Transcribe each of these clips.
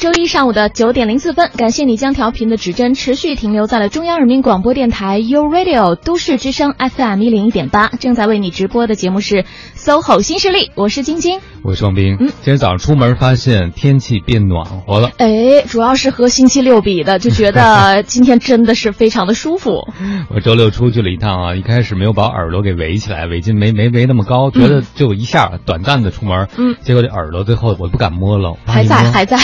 周一上午的九点零四分，感谢你将调频的指针持续停留在了中央人民广播电台 u Radio 都市之声 FM 一零一点八，正在为你直播的节目是 SOHO 新势力，我是晶晶，我是双冰。嗯，今天早上出门发现天气变暖和了，哎，主要是和星期六比的，就觉得 今天真的是非常的舒服。我周六出去了一趟啊，一开始没有把耳朵给围起来，围巾没没围那么高，觉得就一下短暂的出门，嗯，结果这耳朵最后我不敢摸了，还在还在，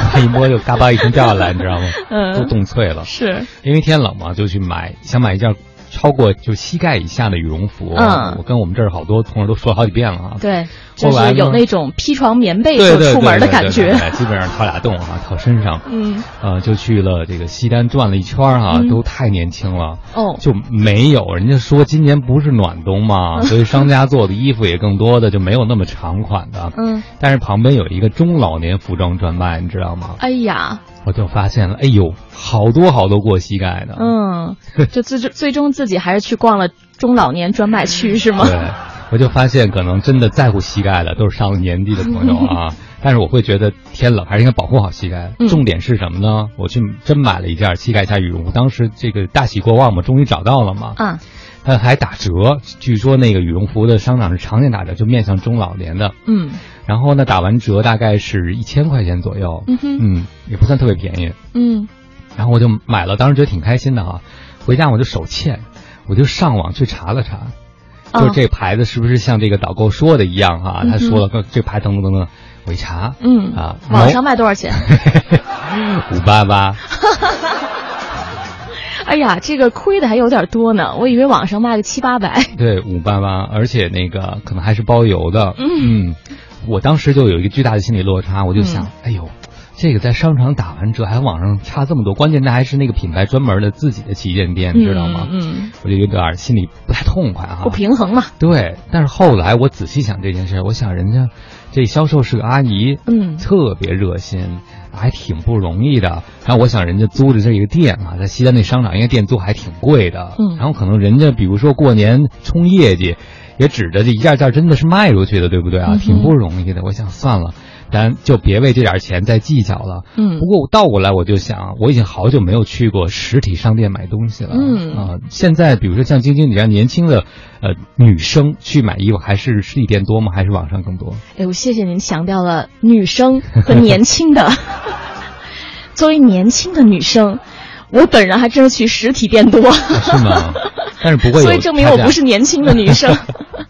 他 一摸就嘎巴一声掉下来，你知道吗？嗯，都冻脆了。是因为天冷嘛，就去买，想买一件超过就膝盖以下的羽绒服。嗯，我跟我们这儿好多同事都说好几遍了啊。对，就是有那种披床棉被就出门的感觉。基本上掏俩洞啊，套身上。嗯，呃，就去了这个西单转了一圈啊，嗯、都太年轻了。哦，就没有人家说今年不是暖冬嘛，所以商家做的衣服也更多的就没有那么长款的。嗯，但是旁边有一个中老年服装专卖，你知道吗？哎呀。我就发现了，哎呦，好多好多过膝盖的。嗯，就最最终自己还是去逛了中老年专卖区，是吗？对，我就发现可能真的在乎膝盖的都是上了年纪的朋友啊。但是我会觉得天冷还是应该保护好膝盖。嗯、重点是什么呢？我去真买了一件膝盖下羽绒服，当时这个大喜过望嘛，终于找到了嘛。啊。它还打折，据说那个羽绒服的商场是常年打折，就面向中老年的。嗯。然后呢，打完折大概是一千块钱左右。嗯哼。嗯，也不算特别便宜。嗯。然后我就买了，当时觉得挺开心的哈。回家我就手欠，我就上网去查了查，哦、就这牌子是不是像这个导购说的一样哈？嗯、他说了，这牌等等等等，我一查，嗯啊，网上卖多少钱？五八八。哎呀，这个亏的还有点多呢，我以为网上卖个七八百。对，五八八，而且那个可能还是包邮的。嗯嗯，我当时就有一个巨大的心理落差，我就想，嗯、哎呦，这个在商场打完折，还网上差这么多，关键那还是那个品牌专门的自己的旗舰店，你知道吗？嗯，我就有点心里不太痛快哈。不平衡嘛。对，但是后来我仔细想这件事，我想人家这销售是个阿姨，嗯，特别热心。还挺不容易的，然后我想人家租的这个店啊，在西单那商场，应该店租还挺贵的，嗯，然后可能人家比如说过年冲业绩，也指着这一件件真的是卖出去的，对不对啊？嗯、挺不容易的。我想算了，咱就别为这点钱再计较了。嗯，不过我倒过来我就想，我已经好久没有去过实体商店买东西了。嗯啊，现在比如说像晶晶你这样年轻的呃女生去买衣服，还是实体店多吗？还是网上更多？哎，我谢谢您强调了女生和年轻的。作为年轻的女生，我本人还真是去实体店多，是吗？但是不会，所以证明我不是年轻的女生。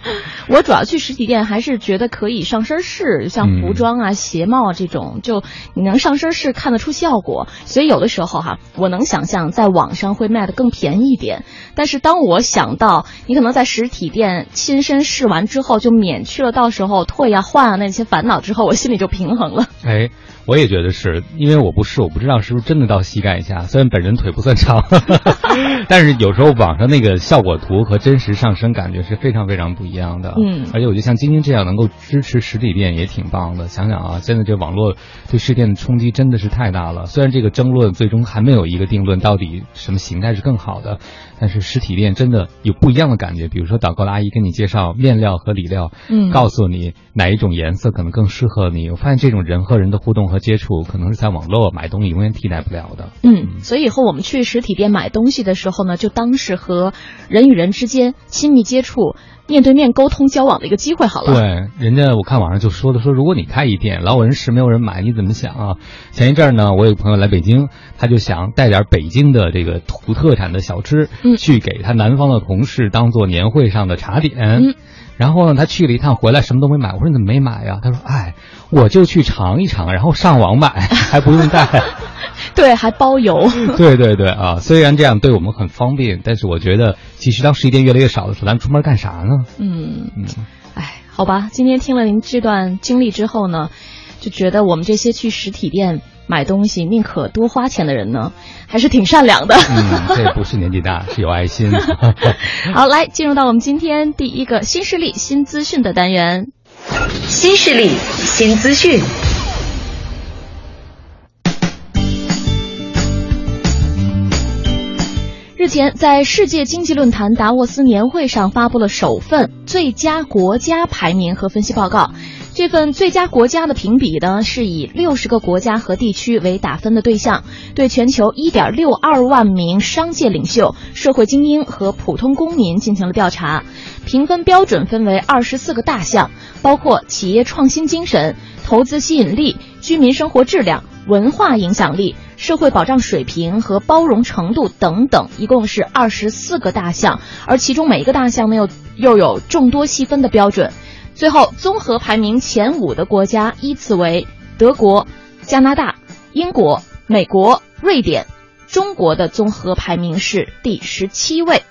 我主要去实体店还是觉得可以上身试，像服装啊、嗯、鞋帽啊这种，就你能上身试看得出效果。所以有的时候哈，我能想象在网上会卖的更便宜一点。但是当我想到你可能在实体店亲身试完之后，就免去了到时候退呀、换啊那些烦恼之后，我心里就平衡了。哎。我也觉得是因为我不试，我不知道是不是真的到膝盖以下。虽然本人腿不算长，但是有时候网上那个效果图和真实上身感觉是非常非常不一样的。嗯，而且我觉得像晶晶这样能够支持实体店也挺棒的。想想啊，现在这网络对实体店的冲击真的是太大了。虽然这个争论最终还没有一个定论，到底什么形态是更好的，但是实体店真的有不一样的感觉。比如说导购的阿姨跟你介绍面料和里料，嗯，告诉你哪一种颜色可能更适合你。我发现这种人和人的互动和接触，可能是在网络买东西永远替代不了的。嗯，所以以后我们去实体店买东西的时候呢，就当是和人与人之间亲密接触、面对面沟通交往的一个机会好了。对，人家我看网上就说的说，如果你开一店，老有人试，没有人买，你怎么想啊？前一阵儿呢，我有个朋友来北京，他就想带点北京的这个土特产的小吃，嗯，去给他南方的同事当做年会上的茶点。嗯。然后呢，他去了一趟，回来什么都没买。我说你怎么没买呀？他说：“哎，我就去尝一尝，然后上网买，还不用带。”对，还包邮。对对对啊！虽然这样对我们很方便，但是我觉得，其实当实体店越来越少的时候，咱们出门干啥呢？嗯嗯，哎，好吧，今天听了您这段经历之后呢，就觉得我们这些去实体店买东西宁可多花钱的人呢，还是挺善良的。嗯，这不是年纪大，是有爱心。好，来进入到我们今天第一个新势力新资讯的单元。新势力新资讯。日前，在世界经济论坛达沃斯年会上发布了首份最佳国家排名和分析报告。这份最佳国家的评比呢，是以六十个国家和地区为打分的对象，对全球一点六二万名商界领袖、社会精英和普通公民进行了调查。评分标准分为二十四个大项，包括企业创新精神、投资吸引力、居民生活质量、文化影响力、社会保障水平和包容程度等等，一共是二十四个大项。而其中每一个大项呢，又又有众多细分的标准。最后，综合排名前五的国家依次为德国、加拿大、英国、美国、瑞典。中国的综合排名是第十七位。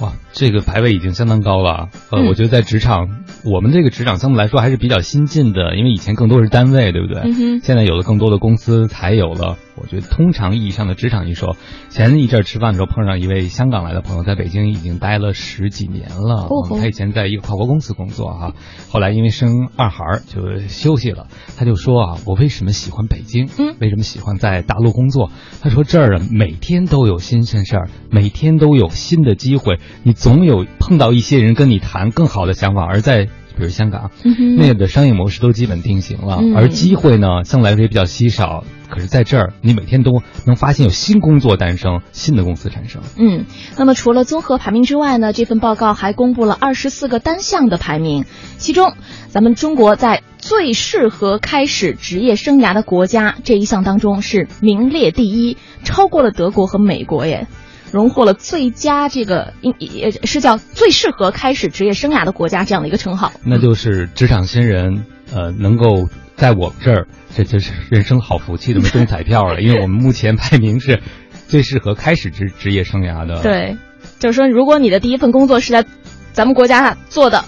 哇，这个排位已经相当高了。呃，嗯我觉得在职场，我们这个职场相对来说还是比较新进的，因为以前更多是单位，对不对？嗯哼现在有了更多的公司，才有了我觉得通常意义上的职场一说。前一阵儿吃饭的时候碰上一位香港来的朋友，在北京已经待了十几年了。他以前在一个跨国公司工作哈，后来因为生二孩就休息了。他就说啊，我为什么喜欢北京？嗯为什么喜欢在大陆工作？他说这儿啊，每天都有新鲜事儿，每天都有新的机会，你总有碰到一些人跟你谈更好的想法。而在比如香港，那个商业模式都基本定型了，嗯而机会呢，相对来说也比较稀少。可是在这儿，你每天都能发现有新工作诞生，新的公司产生。嗯，那么除了综合排名之外呢，这份报告还公布了二十四个单项的排名，其中咱们中国在最适合开始职业生涯的国家这一项当中是名列第一，超过了德国和美国耶。荣获了最佳这个应也是叫最适合开始职业生涯的国家这样的一个称号。那就是职场新人，呃，能够在我们这儿，这就是人生好福气，这么中彩票了。因为我们目前排名是最适合开始职职业生涯的。，对，就是说，如果你的第一份工作是在咱们国家做的，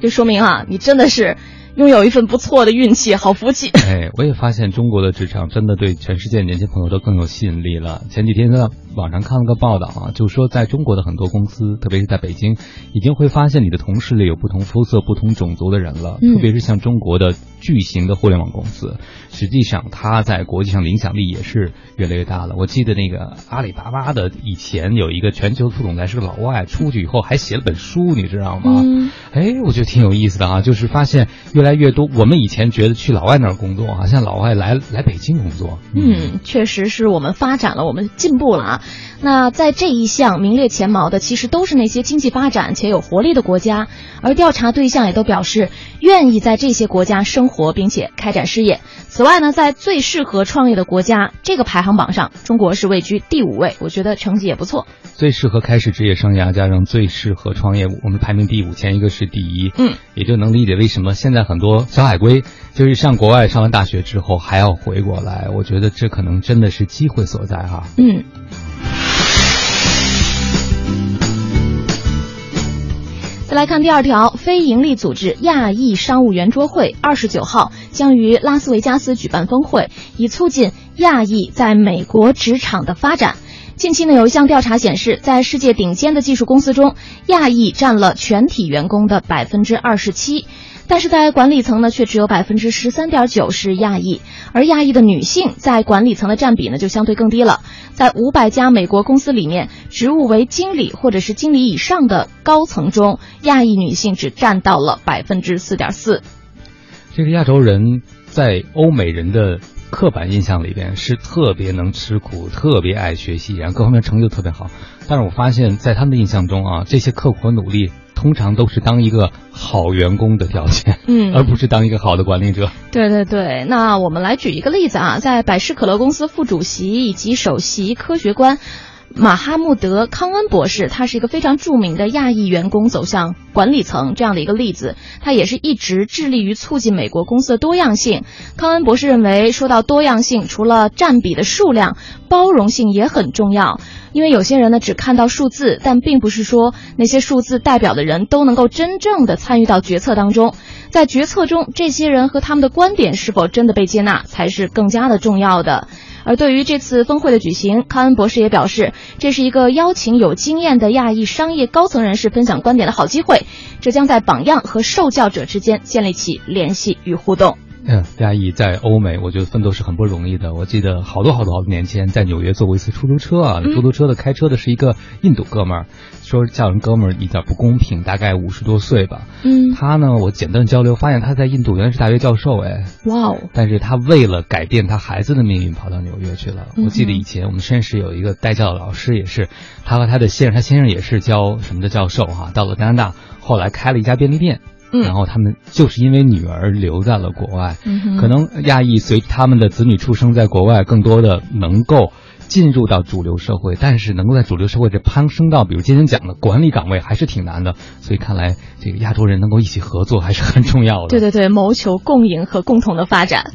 就说明啊，你真的是拥有一份不错的运气，好福气。哎，我也发现中国的职场真的对全世界年轻朋友都更有吸引力了。前几天在网上看了个报道啊，就说在中国的很多公司，特别是在北京，已经会发现你的同事里有不同肤色、不同种族的人了。嗯特别是像中国的巨型的互联网公司，实际上它在国际上的影响力也是越来越大了。我记得那个阿里巴巴的以前有一个全球副总裁是个老外，出去以后还写了本书，你知道吗？嗯哎，我觉得挺有意思的啊，就是发现越来越多，我们以前觉得去老外那儿工作啊，像老外来来北京工作，嗯，确实是我们发展了，我们进步了啊。那在这一项名列前茅的，其实都是那些经济发展且有活力的国家，而调查对象也都表示愿意在这些国家生活并且开展事业。此外呢，在最适合创业的国家这个排行榜上，中国是位居第五位，我觉得成绩也不错。最适合开始职业生涯，加上最适合创业，我们排名第五，前一个是第一，嗯，也就能理解为什么现在很多小海归就是上国外上完大学之后还要回国来，我觉得这可能真的是机会所在哈。嗯。来看第二条，非营利组织亚裔商务圆桌会二十九号将于拉斯维加斯举办峰会，以促进亚裔在美国职场的发展。近期呢，有一项调查显示，在世界顶尖的技术公司中，亚裔占了全体员工的百分之二十七，但是在管理层呢，却只有百分之十三点九是亚裔，而亚裔的女性在管理层的占比呢，就相对更低了。在五百家美国公司里面，职务为经理或者是经理以上的高层中，亚裔女性只占到了百分之四点四。这个亚洲人在欧美人的刻板印象里边是特别能吃苦、特别爱学习，然后各方面成就特别好。但是我发现，在他们的印象中啊，这些刻苦和努力通常都是当一个好员工的条件，嗯而不是当一个好的管理者。对对对，那我们来举一个例子啊，在百事可乐公司副主席以及首席科学官。马哈穆德·康恩博士，他是一个非常著名的亚裔员工走向管理层这样的一个例子。他也是一直致力于促进美国公司的多样性。康恩博士认为，说到多样性，除了占比的数量，包容性也很重要。因为有些人呢只看到数字，但并不是说那些数字代表的人都能够真正的参与到决策当中。在决策中，这些人和他们的观点是否真的被接纳，才是更加的重要的。而对于这次峰会的举行，康恩博士也表示，这是一个邀请有经验的亚裔商业高层人士分享观点的好机会，这将在榜样和受教者之间建立起联系与互动。嗯，亚裔在欧美，我觉得奋斗是很不容易的。我记得好多好多好多年前，在纽约坐过一次出租车啊，出租车的开车的是一个印度哥们儿，说叫人哥们儿有点不公平，大概五十多岁吧。嗯，他呢，我简单交流发现他在印度原来是大学教授，哎，哇哦！但是他为了改变他孩子的命运，跑到纽约去了。我记得以前我们实验室有一个代教的老师，也是他和他的先生，他先生也是教什么的教授哈，到了加拿大，后来开了一家便利店。然后他们就是因为女儿留在了国外，可能亚裔随他们的子女出生在国外，更多的能够进入到主流社会，但是能够在主流社会这攀升到，比如今天讲的管理岗位，还是挺难的。所以看来这个亚洲人能够一起合作还是很重要的。对对对，谋求共赢和共同的发展。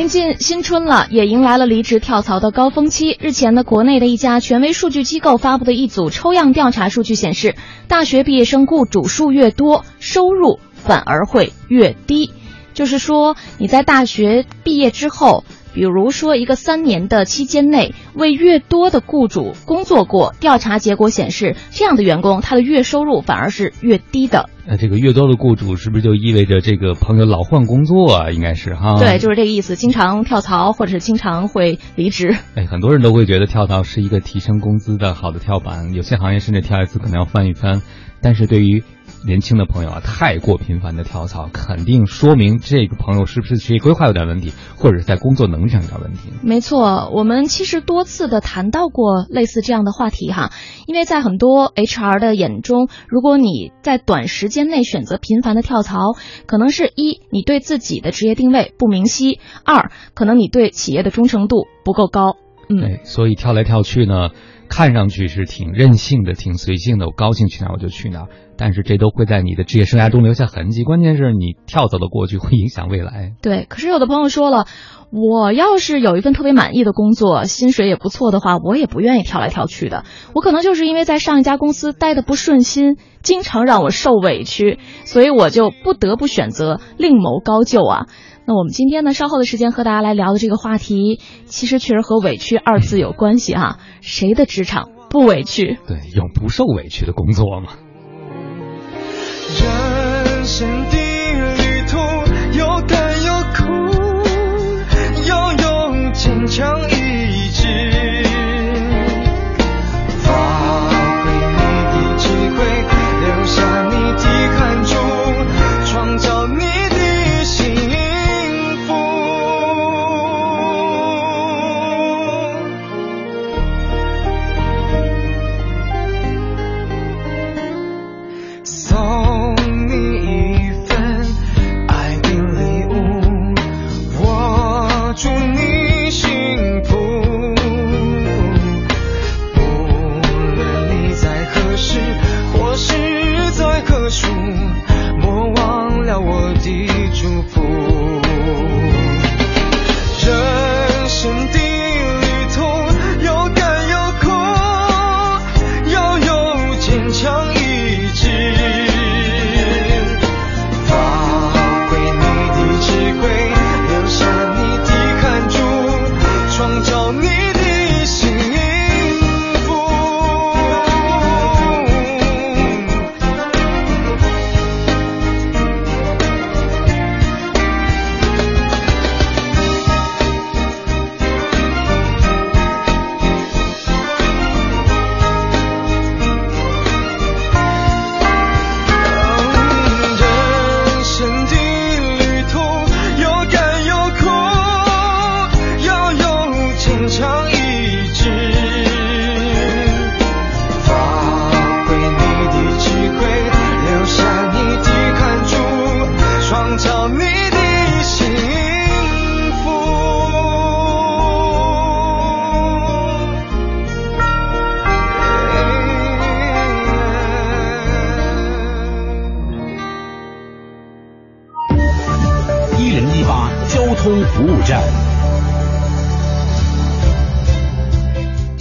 临近新春了，也迎来了离职跳槽的高峰期。日前呢，国内的一家权威数据机构发布的一组抽样调查数据显示，大学毕业生雇主数越多，收入反而会越低。就是说，你在大学毕业之后。比如说，一个三年的期间内，为越多的雇主工作过，调查结果显示，这样的员工他的月收入反而是越低的。那这个越多的雇主，是不是就意味着这个朋友老换工作啊？应该是哈。对，就是这个意思，经常跳槽或者是经常会离职。哎，很多人都会觉得跳槽是一个提升工资的好的跳板，有些行业甚至跳一次可能要翻一番。但是对于年轻的朋友啊，太过频繁的跳槽，肯定说明这个朋友是不是职业规划有点问题，或者是在工作能力上有点问题。没错，我们其实多次的谈到过类似这样的话题哈，因为在很多 HR 的眼中，如果你在短时间内选择频繁的跳槽，可能是一你对自己的职业定位不明晰，二可能你对企业的忠诚度不够高。嗯，所以跳来跳去呢。看上去是挺任性的，挺随性的，我高兴去哪我就去哪，但是这都会在你的职业生涯中留下痕迹。关键是你跳走的过去会影响未来。对，可是有的朋友说了，我要是有一份特别满意的工作，薪水也不错的话，我也不愿意跳来跳去的。我可能就是因为在上一家公司待的不顺心，经常让我受委屈，所以我就不得不选择另谋高就啊。那我们今天呢，稍后的时间和大家来聊的这个话题，其实确实和委屈二字有关系哈。谁的职场不委屈？对，有不受委屈的工作吗？人生的旅途有甘有苦，要用坚强。书莫忘了我的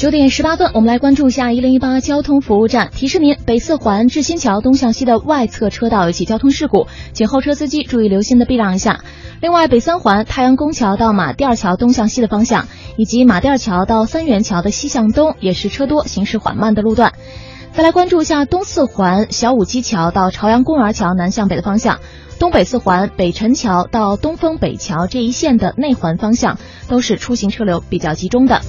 九点十八分，我们来关注一下一零一八交通服务站。提示您：北四环志新桥东向西的外侧车道有起交通事故，请后车司机注意留心的避让一下。另外，北三环太阳宫桥到马甸桥东向西的方向，以及马甸桥到三元桥的西向东也是车多、行驶缓慢的路段。再来关注一下东四环小武基桥到朝阳公园桥南向北的方向，东北四环北辰桥到东风北桥这一线的内环方向都是出行车流比较集中的。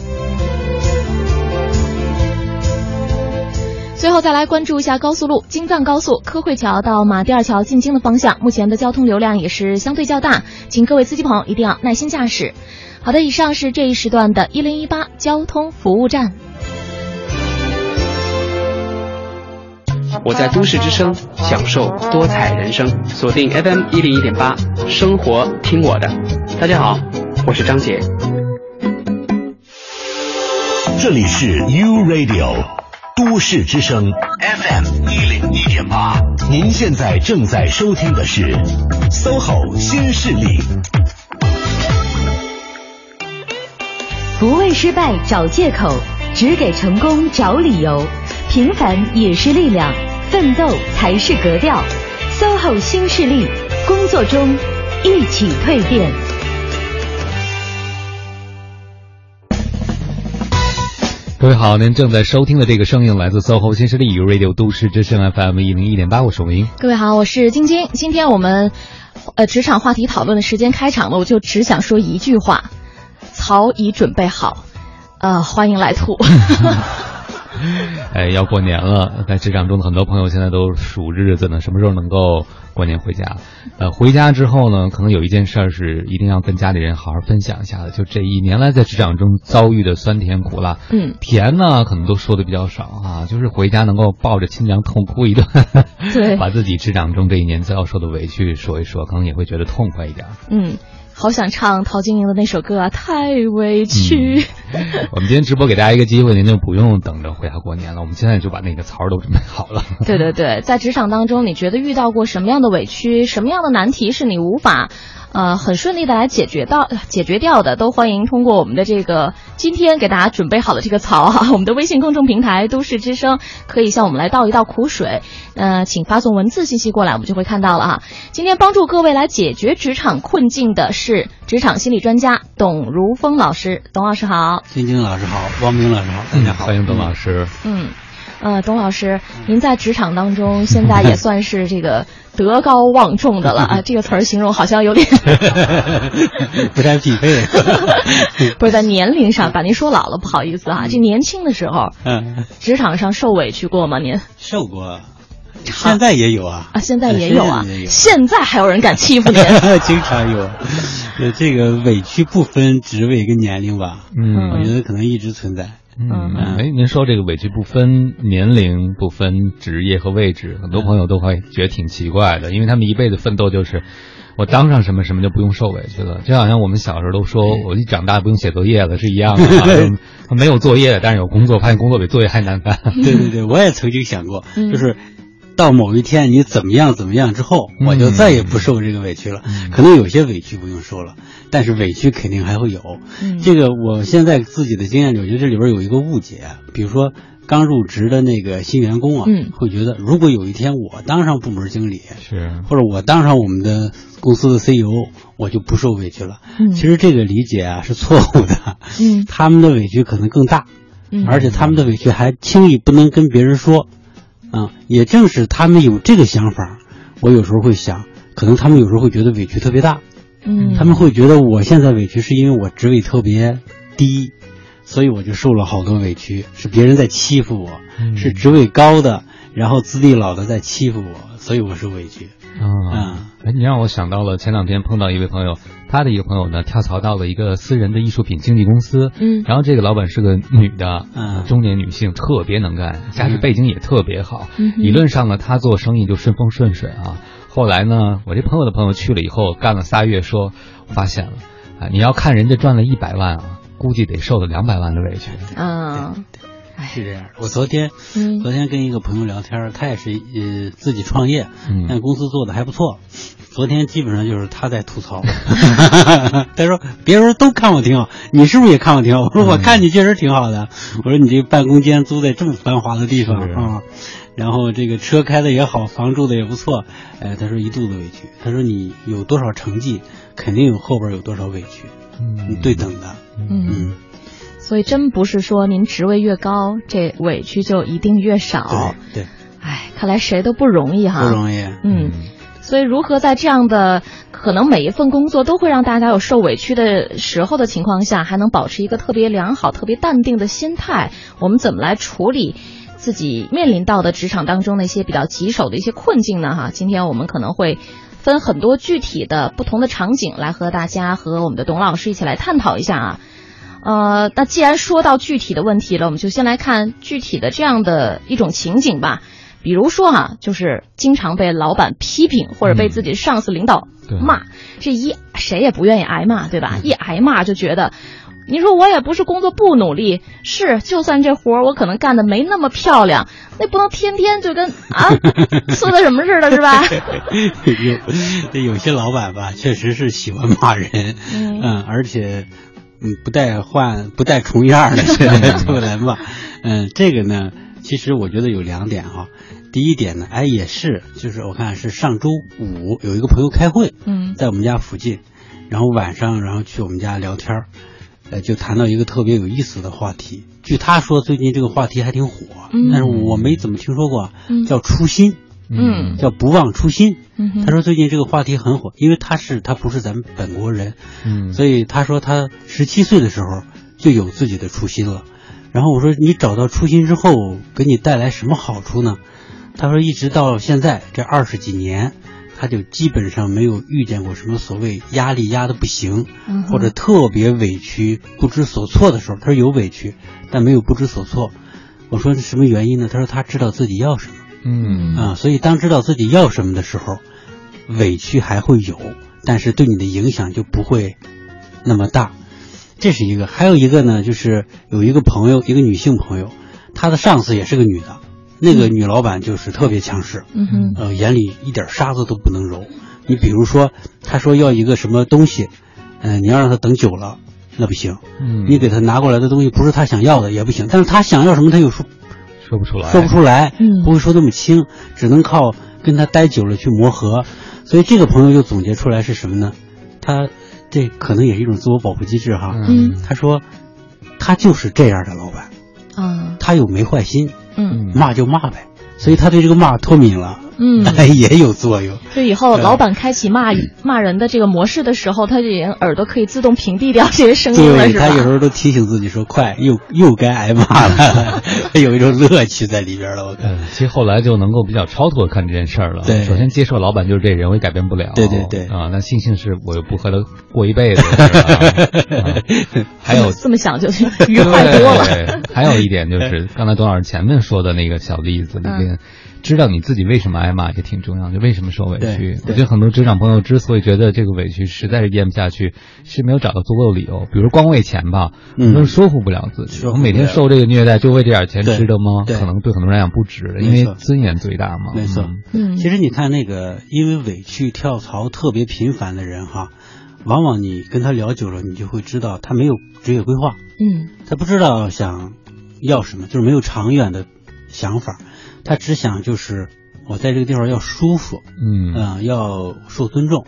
最后再来关注一下高速路京藏高速科汇桥到马甸二桥进京的方向，目前的交通流量也是相对较大，请各位司机朋友一定要耐心驾驶。好的，以上是这一时段的一零一八交通服务站。我在都市之声享受多彩人生，锁定 FM 一零一点八，生活听我的。大家好，我是张杰。这里是 U Radio 都市之声 FM 一零一点八，您现在正在收听的是 SOHO 新势力。不为失败找借口，只给成功找理由。平凡也是力量，奋斗才是格调。SOHO 新势力，工作中一起蜕变。各位好，您正在收听的这个声音来自 SOHO 新势力 Radio 都市之声 FM 一零一点八，我是王英。各位好，我是晶晶。今天我们呃职场话题讨论的时间开场了，我就只想说一句话：草已准备好，呃，欢迎来吐。哎，要过年了，在职场中的很多朋友现在都数日子呢，什么时候能够过年回家？呃，回家之后呢，可能有一件事儿是一定要跟家里人好好分享一下的，就这一年来在职场中遭遇的酸甜苦辣。嗯，甜呢可能都说的比较少啊，就是回家能够抱着亲娘痛哭一顿，对，把自己职场中这一年遭受的委屈说一说，可能也会觉得痛快一点。嗯。好想唱陶晶莹的那首歌啊，太委屈。嗯、我们今天直播给大家一个机会，您就不用等着回家过年了，我们现在就把那个槽都准备好了。对对对，在职场当中，你觉得遇到过什么样的委屈，什么样的难题是你无法？呃，很顺利的来解决到解决掉的，都欢迎通过我们的这个今天给大家准备好的这个槽哈，我们的微信公众平台都市之声可以向我们来倒一倒苦水。呃，请发送文字信息过来，我们就会看到了哈。今天帮助各位来解决职场困境的是职场心理专家董如峰老师，董老师好，晶晶老师好，汪明老师好，大家好，欢迎董老师。嗯，呃，董老师，您在职场当中现在也算是这个。德高望重的了 啊，这个词儿形容好像有点 不太匹配。不是在年龄上把您说老了，不好意思啊。这年轻的时候，嗯，职场上受委屈过吗？您受过，现在也有啊。啊，现在也有啊。现在还有人敢欺负您？经常有。这个委屈不分职位跟年龄吧？嗯，我觉得可能一直存在。嗯，哎，您说这个委屈不分年龄、不分职业和位置，很多朋友都会觉得挺奇怪的，因为他们一辈子奋斗就是我当上什么什么就不用受委屈了，就好像我们小时候都说我一长大不用写作业了是一样的，没有作业，但是有工作，发现工作比作业还难干。对对对，我也曾经想过，就是到某一天你怎么样怎么样之后，我就再也不受这个委屈了。可能有些委屈不用说了。但是委屈肯定还会有，这个我现在自己的经验里，我觉得这里边有一个误解。比如说刚入职的那个新员工啊，会觉得如果有一天我当上部门经理，是或者我当上我们的公司的 CEO，我就不受委屈了。其实这个理解啊是错误的。嗯，他们的委屈可能更大，而且他们的委屈还轻易不能跟别人说。啊，也正是他们有这个想法，我有时候会想，可能他们有时候会觉得委屈特别大。嗯，他们会觉得我现在委屈是因为我职位特别低，所以我就受了好多委屈，是别人在欺负我，是职位高的，然后资历老的在欺负我，所以我受委屈。啊，哎，你让我想到了前两天碰到一位朋友，他的一个朋友呢跳槽到了一个私人的艺术品经纪公司，嗯，然后这个老板是个女的，嗯，中年女性，特别能干，家世背景也特别好，嗯，理论上呢，她做生意就顺风顺水啊。后来呢，我这朋友的朋友去了以后，干了仨月，说发现了，啊，你要看人家赚了一百万啊，估计得受了两百万的委屈。嗯，是这样。我昨天，昨天跟一个朋友聊天，他也是呃自己创业，但公司做的还不错。昨天基本上就是他在吐槽，他说别人都看我挺好，你是不是也看我挺好？我说我看你确实挺好的。我说你这办公间租在这么繁华的地方啊。然后这个车开的也好，房住的也不错，哎，他说一肚子委屈。他说你有多少成绩，肯定有后边有多少委屈，嗯，对等的，嗯。所以真不是说您职位越高，这委屈就一定越少。对，哎，看来谁都不容易哈。不容易。嗯，所以如何在这样的可能每一份工作都会让大家有受委屈的时候的情况下，还能保持一个特别良好、特别淡定的心态？我们怎么来处理？自己面临到的职场当中那些比较棘手的一些困境呢？哈，今天我们可能会分很多具体的不同的场景来和大家和我们的董老师一起来探讨一下啊。呃，那既然说到具体的问题了，我们就先来看具体的这样的一种情景吧。比如说哈，就是经常被老板批评或者被自己上司领导骂，这一谁也不愿意挨骂，对吧？一挨骂就觉得。你说我也不是工作不努力，是就算这活儿我可能干的没那么漂亮，那不能天天就跟啊 说的什么似的，是吧？有有些老板吧，确实是喜欢骂人，嗯，而且嗯不带换 不带重样的出来吧，嗯，这个呢，其实我觉得有两点哈。第一点呢，哎也是，就是我看是上周五有一个朋友开会，嗯，在我们家附近，然后晚上然后去我们家聊天儿。呃，就谈到一个特别有意思的话题。据他说，最近这个话题还挺火，但是我没怎么听说过，叫初心，嗯，叫不忘初心。他说最近这个话题很火，因为他是他不是咱们本国人，嗯，所以他说他十七岁的时候就有自己的初心了。然后我说你找到初心之后，给你带来什么好处呢？他说一直到现在这二十几年。他就基本上没有遇见过什么所谓压力压的不行，或者特别委屈不知所措的时候。他说有委屈，但没有不知所措。我说什么原因呢？他说他知道自己要什么。嗯啊，所以当知道自己要什么的时候，委屈还会有，但是对你的影响就不会那么大。这是一个，还有一个呢，就是有一个朋友，一个女性朋友，她的上司也是个女的。那个女老板就是特别强势，嗯哼，呃，眼里一点沙子都不能揉。你比如说，她说要一个什么东西，嗯，你要让她等久了，那不行。嗯，你给她拿过来的东西不是她想要的也不行。但是她想要什么，她又说说不出来，说不出来，嗯，不会说那么轻，只能靠跟他待久了去磨合。所以这个朋友就总结出来是什么呢？他这可能也是一种自我保护机制哈。嗯，他说他就是这样的老板，啊，他又没坏心。嗯，骂就骂呗，所以他对这个骂脱敏了，嗯，也有作用。就以后老板开启骂 骂人的这个模式的时候，他就已经耳朵可以自动屏蔽掉这些声音了，是吧？他有时候都提醒自己说：“快，又又该挨骂了。”有一种乐趣在里边了。我看，其实后来就能够比较超脱看这件事儿了。对，首先接受老板就是这人，我也改变不了。对对对啊，那庆幸是我又不和他过一辈子。还有这么想就愉快多了。还有一点就是刚才董老师前面说的那个小例子里面，知道你自己为什么挨骂也挺重要，就为什么受委屈。我觉得很多职场朋友之所以觉得这个委屈实在是咽不下去，是没有找到足够的理由。比如光为钱吧，嗯，都说服不了自己。我每天受这个虐待，就为这点钱值得吗？可能对很多人来讲不值，因为尊严最大嘛。没错，嗯，其实你看那个因为委屈跳槽特别频繁的人哈。往往你跟他聊久了，你就会知道他没有职业规划，嗯，他不知道想要什么，就是没有长远的想法，他只想就是我在这个地方要舒服，嗯要受尊重。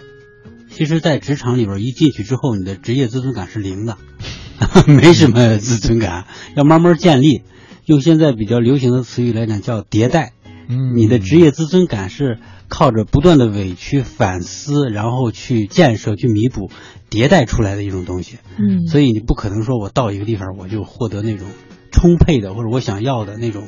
其实，在职场里边一进去之后，你的职业自尊感是零的，没什么自尊感，要慢慢建立。用现在比较流行的词语来讲，叫迭代。嗯，你的职业自尊感是。靠着不断的委屈反思，然后去建设、去弥补、迭代出来的一种东西。嗯，所以你不可能说我到一个地方我就获得那种充沛的或者我想要的那种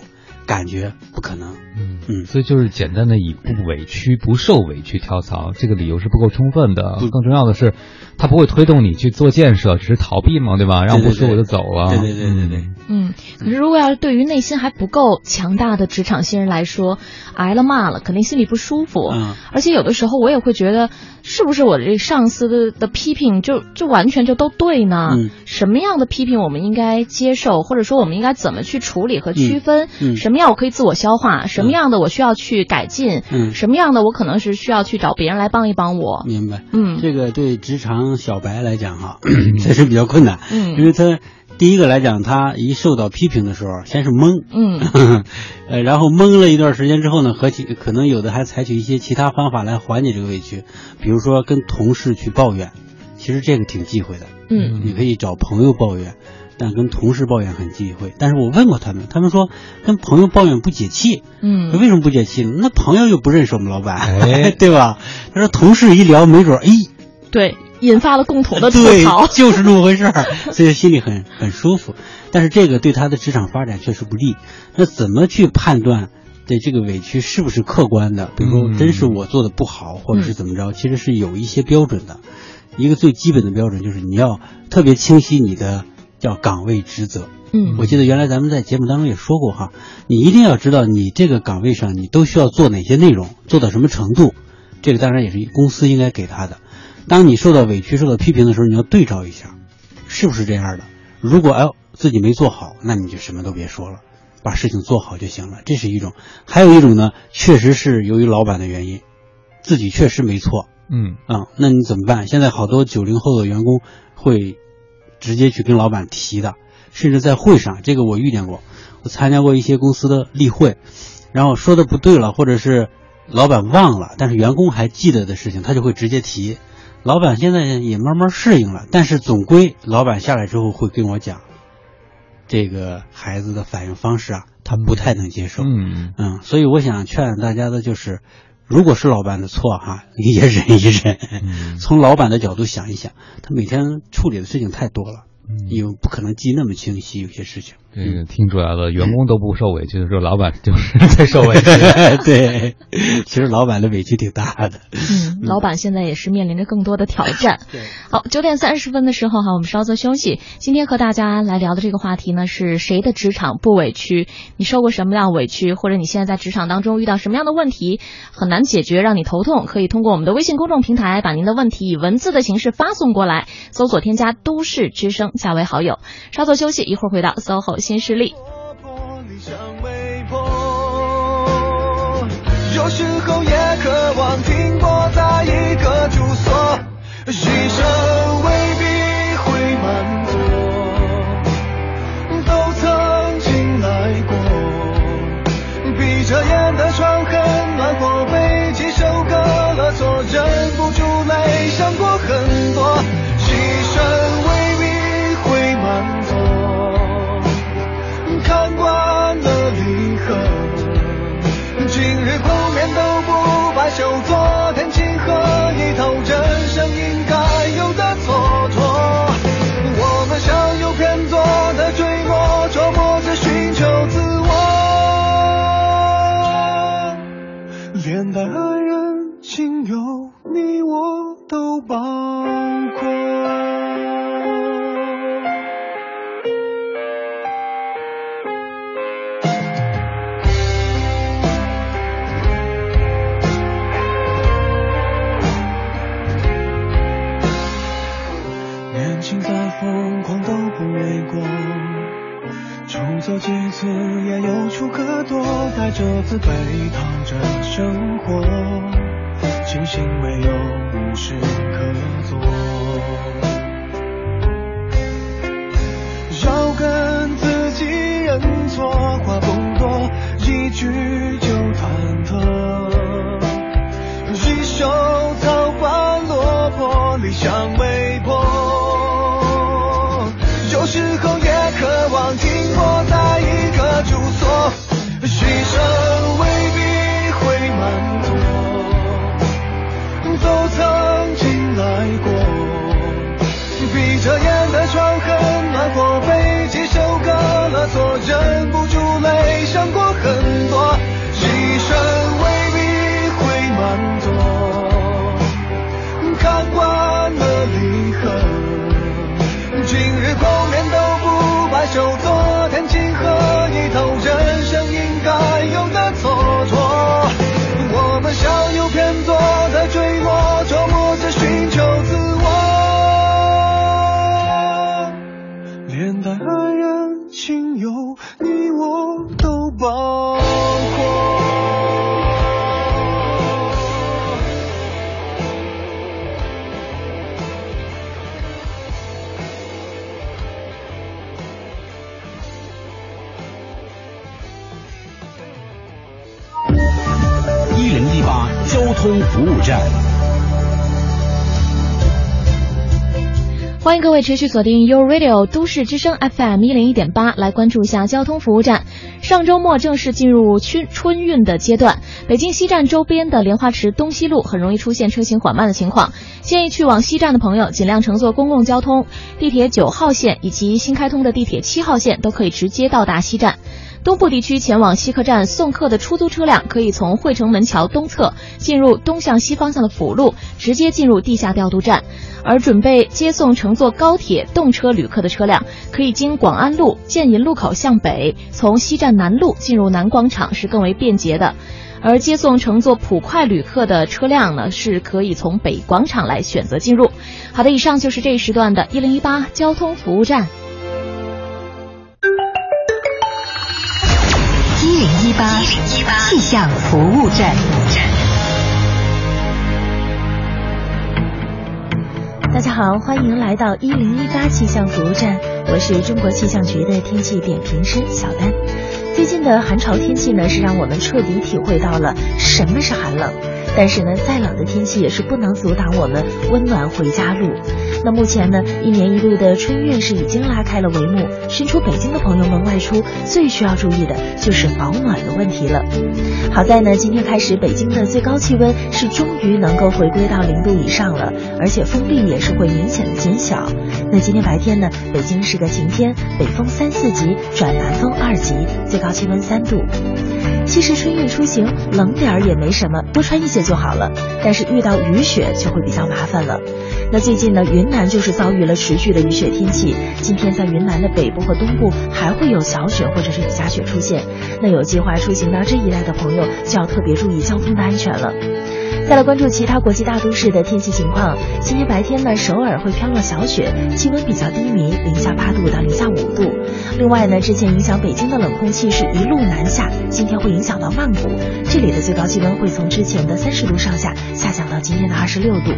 感觉，不可能。嗯嗯，所以就是简单的以不委屈、不受委屈跳槽，这个理由是不够充分的。更重要的是，它不会推动你去做建设，只是逃避嘛，对吧？让不舒服就走了。对对对对对。嗯，可是如果要是对于内心还不够强大的职场新人来说，挨了骂了，肯定心里不舒服。嗯，而且有的时候我也会觉得，是不是我这上司的的批评就就完全就都对呢？嗯，什么样的批评我们应该接受，或者说我们应该怎么去处理和区分？嗯，什么样我可以自我消化，什么样的我需要去改进？嗯，什么样的我可能是需要去找别人来帮一帮我？明白。嗯，这个对职场小白来讲哈，确实比较困难。嗯，因为他。第一个来讲，他一受到批评的时候，先是懵，嗯，呃，然后懵了一段时间之后呢，和其可能有的还采取一些其他方法来缓解这个委屈，比如说跟同事去抱怨，其实这个挺忌讳的，嗯，你可以找朋友抱怨，但跟同事抱怨很忌讳。但是我问过他们，他们说跟朋友抱怨不解气。嗯，为什么不解气呢？那朋友又不认识我们老板，哎 对吧？他说同事一聊，没准哎，对，引发了共同的吐对槽，，就是这么回事儿，所以心里很很舒服。但是这个对他的职场发展确实不利。那怎么去判断？对这个委屈是不是客观的？比如说，嗯真是我做的不好，或者是怎么着？其实是有一些标准的。一个最基本的标准就是你要特别清晰你的叫岗位职责。嗯我记得原来咱们在节目当中也说过哈，你一定要知道你这个岗位上你都需要做哪些内容，做到什么程度。这个当然也是公司应该给他的。当你受到委屈、受到批评的时候，你要对照一下，是不是这样的？如果哎自己没做好，那你就什么都别说了，把事情做好就行了。这是一种。还有一种呢，确实是由于老板的原因，自己确实没错，嗯啊、那你怎么办？现在好多九零后的员工会直接去跟老板提的，甚至在会上，这个我遇见过，我参加过一些公司的例会，然后说的不对了，或者是老板忘了，但是员工还记得的事情，他就会直接提。老板现在也慢慢适应了，但是总归老板下来之后会跟我讲，这个孩子的反应方式啊，他不太能接受。嗯嗯，所以我想劝大家的就是，如果是老板的错哈，你也忍一忍，嗯从老板的角度想一想，他每天处理的事情太多了，嗯你不可能记那么清晰，有些事情。这个听出来了，员工都不受委屈的时候，老板就是在受委屈。对，其实老板的委屈挺大的。嗯，老板现在也是面临着更多的挑战。对，好，九点三十分的时候哈，我们稍作休息。今天和大家来聊的这个话题呢，是谁的职场不委屈？你受过什么样委屈，或者你现在在职场当中遇到什么样的问题很难解决，让你头痛？可以通过我们的微信公众平台把您的问题以文字的形式发送过来，搜索添加“都市之声”加为好友。稍作休息，一会儿回到 SOHO 新势力。有时候也渴望停泊在一个住所，一生未必会满足，都曾经来过。闭着眼的窗不罢休。昨天情何以透人生应该有的蹉跎？我们相拥偏左的坠落，琢磨着寻求自我，连带爱人、亲友，你我都包括。有几次也有处可躲，带着自卑躺着生活，庆幸没有无事可做。要跟自己认错，话不多，一句各位持续锁定 u Radio 都市之声 FM 一零一点八，来关注一下交通服务站。上周末正式进入春春运的阶段，北京西站周边的莲花池东西路很容易出现车行缓慢的情况，建议去往西站的朋友尽量乘坐公共交通，地铁九号线以及新开通的地铁七号线都可以直接到达西站。东部地区前往西客站送客的出租车辆，可以从汇城门桥东侧进入东向西方向的辅路，直接进入地下调度站；而准备接送乘坐高铁动车旅客的车辆，可以经广安路建银路口向北，从西站南路进入南广场，是更为便捷的；而接送乘坐普快旅客的车辆呢，是可以从北广场来选择进入。好的，以上就是这一时段的一零一八交通服务站。八气象服务站。大家好，欢迎来到一零一八气象服务站，我是中国气象局的天气点评师小丹。最近的寒潮天气呢，是让我们彻底体会到了什么是寒冷。但是呢，再冷的天气也是不能阻挡我们温暖回家路。那目前呢，一年一度的春运是已经拉开了帷幕。身处北京的朋友们外出最需要注意的就是保暖的问题了。好在呢，今天开始北京的最高气温是终于能够回归到零度以上了，而且风力也是会明显的减小。那今天白天呢，北京是个晴天，北风三四级转南风二级，最高气温三度。其实春运出行冷点儿也没什么，多穿一些就好了。但是遇到雨雪就会比较麻烦了。那最近呢，云南就是遭遇了持续的雨雪天气。今天在云南的北部和东部还会有小雪或者是雨夹雪出现。那有计划出行到这一带的朋友就要特别注意交通的安全了。再来关注其他国际大都市的天气情况。今天白天呢，首尔会飘落小雪，气温比较低迷，零下八度到零下五度。另外呢，之前影响北京的冷空气是一路南下，今天会影响到曼谷，这里的最高气温会从之前的三十度上下下降到今天的二十六度。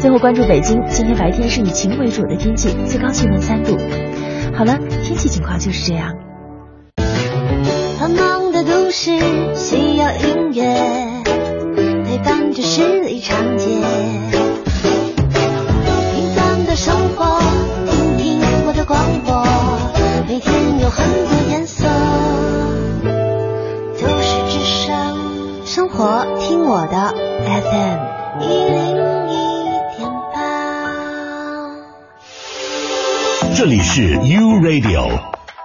最后关注北京，今天白天是以晴为主的天气，最高气温三度。好了，天气情况就是这样。繁忙的都市需要音乐。十里长街，平凡的生活，听听我的广播，每天有很多颜色。都市之声，生活听我的 FM 一零一点八。这里是 U Radio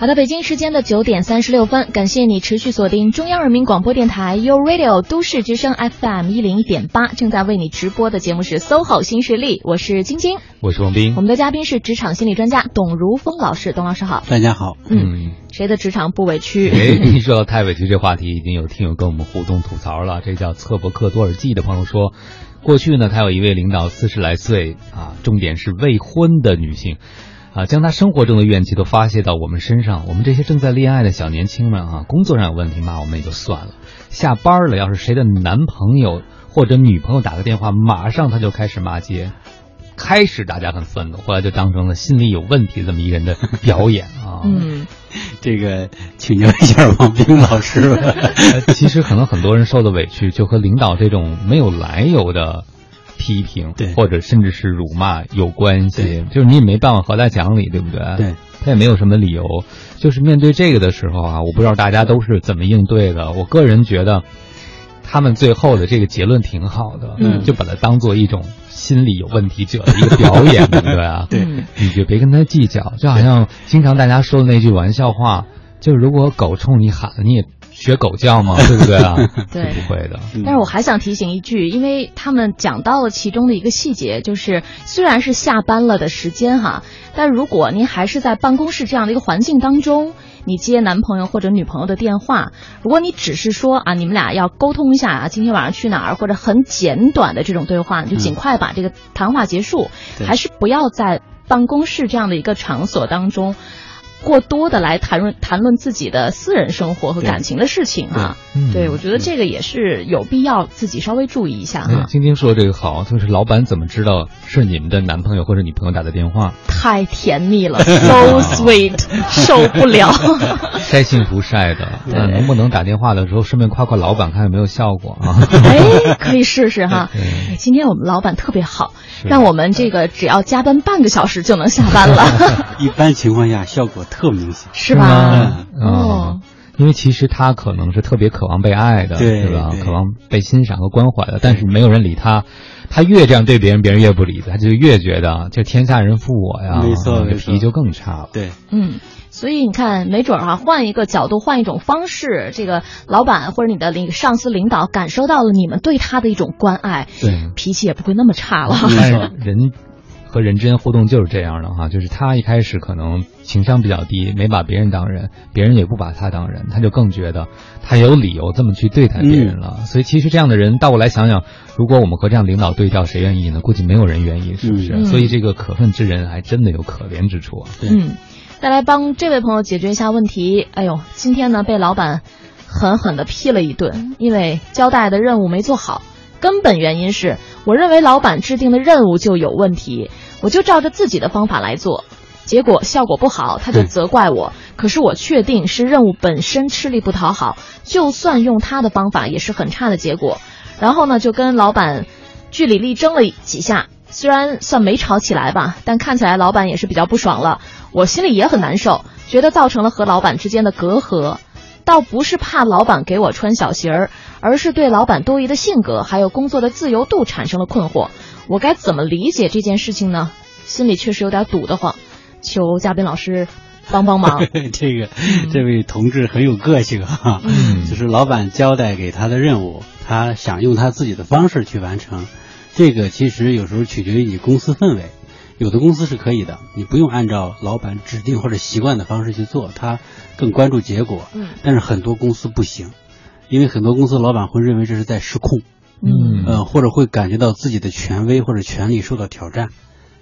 好的，北京时间的九点三十六分，感谢你持续锁定中央人民广播电台 u Radio 都市之声 FM 一零一点八，正在为你直播的节目是 SOHO 新势力，我是晶晶，我是王斌，我们的嘉宾是职场心理专家董如峰老师，董老师好，大家好，嗯，谁的职场不委屈？哎，一说到太委屈这话题，已经有听友跟我们互动吐槽了，这叫测伯克多尔济的朋友说，过去呢，他有一位领导四十来岁啊，重点是未婚的女性。啊，将他生活中的怨气都发泄到我们身上。我们这些正在恋爱的小年轻们啊，工作上有问题骂我们也就算了，下班了要是谁的男朋友或者女朋友打个电话，马上他就开始骂街。开始大家很愤怒，后来就当成了心理有问题这么一人的表演啊。嗯，这个请教一下王冰老师吧。其实可能很多人受的委屈，就和领导这种没有来由的。批评，对，或者甚至是辱骂有关系，就是你也没办法和他讲理，对不对？对，他也没有什么理由。就是面对这个的时候啊，我不知道大家都是怎么应对的。我个人觉得，他们最后的这个结论挺好的，嗯，就把它当做一种心理有问题者的一个表演，对不对啊？对，你就别跟他计较。就好像经常大家说的那句玩笑话，就如果狗冲你喊，你也。学狗叫吗？对不对啊？对，不会的。但是我还想提醒一句，因为他们讲到了其中的一个细节，就是虽然是下班了的时间哈，但如果您还是在办公室这样的一个环境当中，你接男朋友或者女朋友的电话，如果你只是说啊，你们俩要沟通一下啊，今天晚上去哪儿，或者很简短的这种对话，你就尽快把这个谈话结束，还是不要在办公室这样的一个场所当中。过多的来谈论谈论自己的私人生活和感情的事情啊，对，我觉得这个也是有必要自己稍微注意一下哈。晶晶说这个好，就是老板怎么知道是你们的男朋友或者女朋友打的电话？太甜蜜了，so sweet，受不了。晒幸福晒的，那能不能打电话的时候顺便夸夸老板，看有没有效果啊？哎，可以试试哈。今天我们老板特别好，让我们这个只要加班半个小时就能下班了。一般情况下效果特明显，是吧？哦。因为其实他可能是特别渴望被爱的，对吧？渴望被欣赏和关怀的，但是没有人理他。他越这样对别人，别人越不理他，他就越觉得这天下人负我呀。没错，脾气就更差了。对，嗯，所以你看，没准儿哈，换一个角度，换一种方式，这个老板或者你的那个上司领导感受到了你们对他的一种关爱，对，脾气也不会那么差了。人。和人之间互动就是这样的哈，就是他一开始可能情商比较低，没把别人当人，别人也不把他当人，他就更觉得他有理由这么去对待别人了。所以其实这样的人，倒过来想想，如果我们和这样领导对调，谁愿意呢？估计没有人愿意，是不是？所以这个可恨之人还真的有可怜之处啊。嗯，再来帮这位朋友解决一下问题。哎呦，今天呢被老板狠狠的批了一顿，因为交代的任务没做好。根本原因是，我认为老板制定的任务就有问题，我就照着自己的方法来做，结果效果不好，他就责怪我。可是我确定是任务本身吃力不讨好，就算用他的方法也是很差的结果。然后呢，就跟老板据理力争了几下，虽然算没吵起来吧，但看起来老板也是比较不爽了。我心里也很难受，觉得造成了和老板之间的隔阂。倒不是怕老板给我穿小鞋儿，而是对老板多疑的性格还有工作的自由度产生了困惑。我该怎么理解这件事情呢？心里确实有点堵得慌，求嘉宾老师帮帮忙。这个这位同志很有个性啊，就是老板交代给他的任务，他想用他自己的方式去完成。这个其实有时候取决于你公司氛围。有的公司是可以的，你不用按照老板指定或者习惯的方式去做，他更关注结果。嗯，但是很多公司不行，因为很多公司老板会认为这是在失控。嗯，呃，或者会感觉到自己的权威或者权利受到挑战。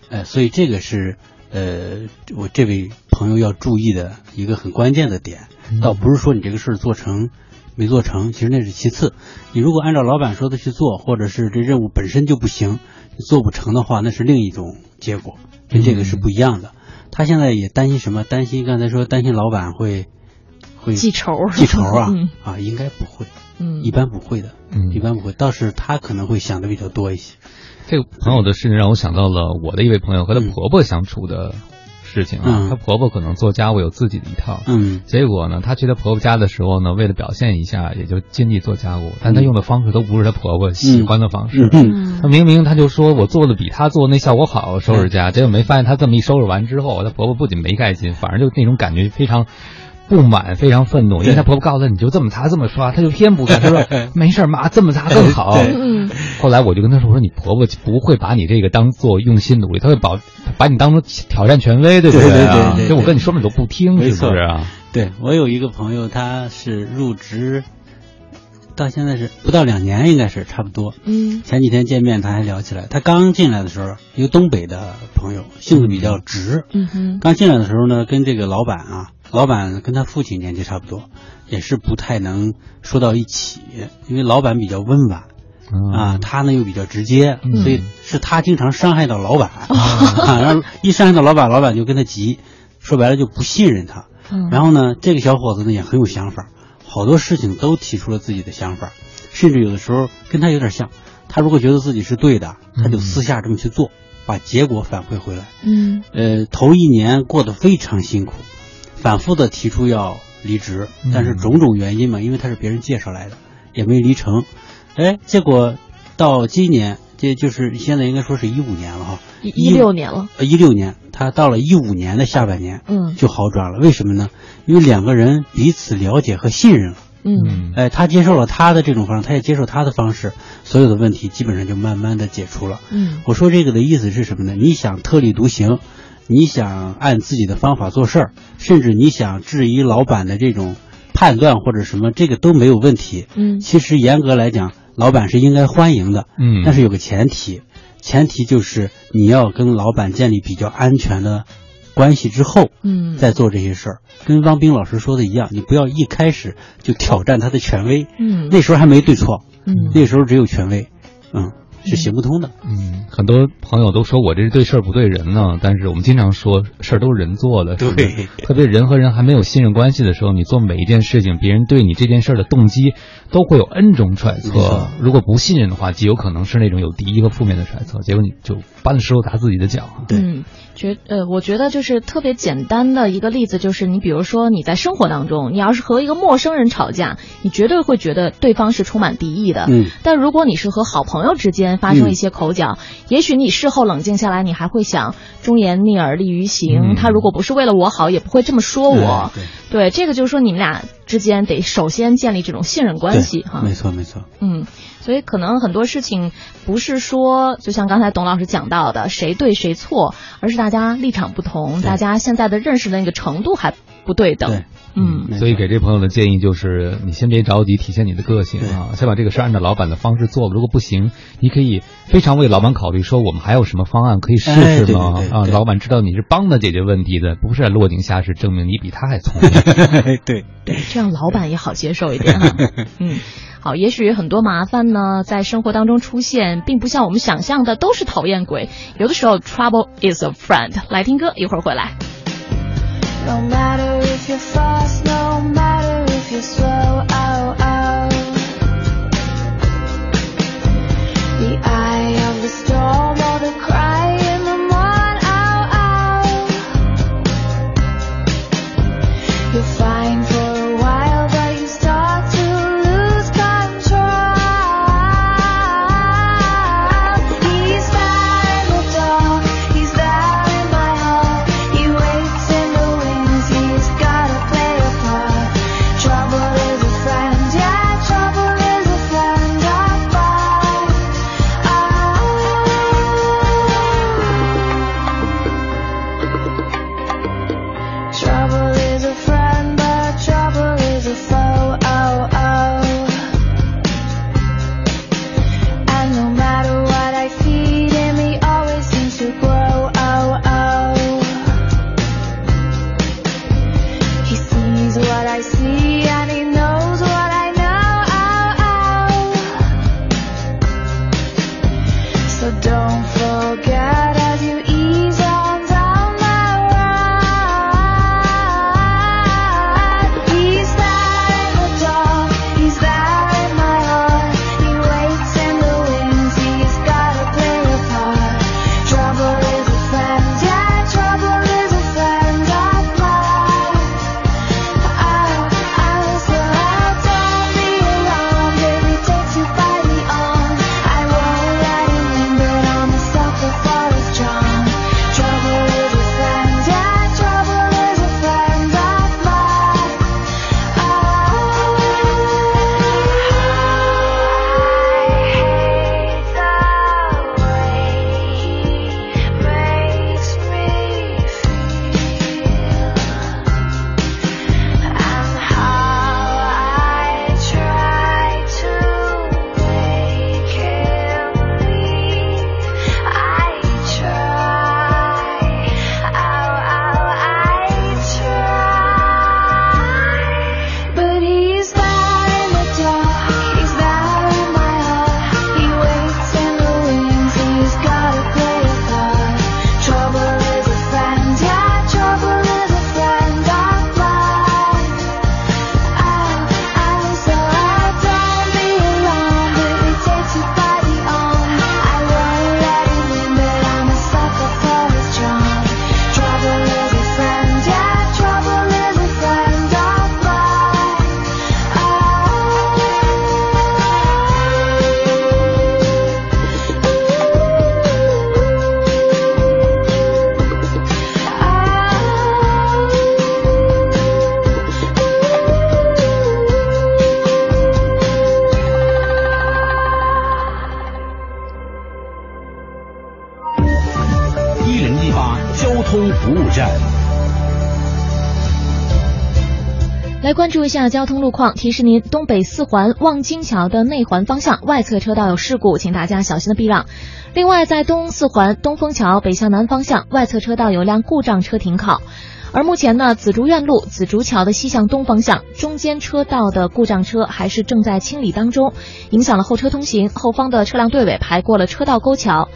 呃，所以这个是呃我这位朋友要注意的一个很关键的点。倒不是说你这个事儿做成没做成，其实那是其次。你如果按照老板说的去做，或者是这任务本身就不行。做不成的话，那是另一种结果，跟这个是不一样的。他现在也担心什么？担心刚才说担心老板会会记仇记仇啊啊，应该不会，嗯，一般不会的，嗯，一般不会。倒是他可能会想的比较多一些。这个朋友的事情让我想到了我的一位朋友和她婆婆相处的。事情啊，她婆婆可能做家务有自己的一套，嗯，结果呢，她去她婆婆家的时候呢，为了表现一下，也就尽力做家务，但她用的方式都不是她婆婆喜欢的方式，嗯，她明明她就说我做的比她做那效果好，收拾家，结果没发现她这么一收拾完之后，她婆婆不仅没开心，反而就那种感觉非常。不满，非常愤怒，因为他婆婆告诉他，你就这么擦，这么刷，他就偏不干。他说没事妈，这么擦更好。后来我就跟他说，我说你婆婆不会把你这个当做用心努力，她会把把你当做挑战权威，对不对？对对对。就我跟你说你都不听，是不是啊？对我有一个朋友，他是入职到现在是不到两年，应该是差不多。嗯。前几天见面，他还聊起来。他刚进来的时候，一个东北的朋友，性子比较直。嗯哼。刚进来的时候呢，跟这个老板啊。老板跟他父亲年纪差不多，也是不太能说到一起，因为老板比较温婉，啊，他呢又比较直接，所以是他经常伤害到老板，啊，然后一伤害到老板，老板就跟他急，说白了就不信任他。然后呢，这个小伙子呢也很有想法，好多事情都提出了自己的想法，甚至有的时候跟他有点像，他如果觉得自己是对的，他就私下这么去做，把结果反馈回来。嗯，呃，头一年过得非常辛苦。反复的提出要离职，但是种种原因嘛，因为他是别人介绍来的，也没离成。哎，结果到今年，这就是现在应该说是一五年了哈，一六年了。呃，一六年，他到了一五年的下半年，嗯，就好转了。为什么呢？因为两个人彼此了解和信任了。嗯，哎，他接受了他的这种方式，他也接受他的方式，所有的问题基本上就慢慢的解除了。嗯，我说这个的意思是什么呢？你想特立独行。你想按自己的方法做事儿，甚至你想质疑老板的这种判断或者什么，这个都没有问题。嗯，其实严格来讲，老板是应该欢迎的。嗯，但是有个前提，前提就是你要跟老板建立比较安全的关系之后，嗯，再做这些事儿。跟汪冰老师说的一样，你不要一开始就挑战他的权威，嗯，那时候还没对错，嗯，那时候只有权威，嗯。是行不通的。嗯，很多朋友都说我这是对事儿不对人呢，但是我们经常说事儿都是人做的，对，特别人和人还没有信任关系的时候，你做每一件事情，别人对你这件事儿的动机都会有 N 种揣测。如果不信任的话，极有可能是那种有敌意和负面的揣测，结果你就搬了石头砸自己的脚。对，觉呃，我觉得就是特别简单的一个例子，就是你比如说你在生活当中，你要是和一个陌生人吵架，你绝对会觉得对方是充满敌意的。嗯，但如果你是和好朋友之间，发生一些口角，也许你事后冷静下来，你还会想忠言逆耳利于行。他如果不是为了我好，也不会这么说我。对，这个就是说你们俩之间得首先建立这种信任关系哈。没错，没错。嗯，所以可能很多事情不是说，就像刚才董老师讲到的，谁对谁错，而是大家立场不同，大家现在的认识的那个程度还不对等。嗯，所以给这朋友的建议就是，你先别着急体现你的个性啊，先把这个事按照老板的方式做。如果不行，你可以非常为老板考虑，说我们还有什么方案可以试试吗？啊，老板知道你是帮他解决问题的，不是落井下石，证明你比他还聪明。对 对，这样老板也好接受一点啊。嗯，好，也许很多麻烦呢，在生活当中出现，并不像我们想象的都是讨厌鬼，有的时候 trouble is a friend。来听歌，一会儿回来。No matter if you're fast, no matter if you're slow, 关注一下交通路况，提示您：东北四环望京桥的内环方向外侧车道有事故，请大家小心的避让。另外，在东四环东风桥北向南方向外侧车道有辆故障车停靠。而目前呢，紫竹院路紫竹桥的西向东方向中间车道的故障车还是正在清理当中，影响了后车通行，后方的车辆队尾排过了车道沟桥。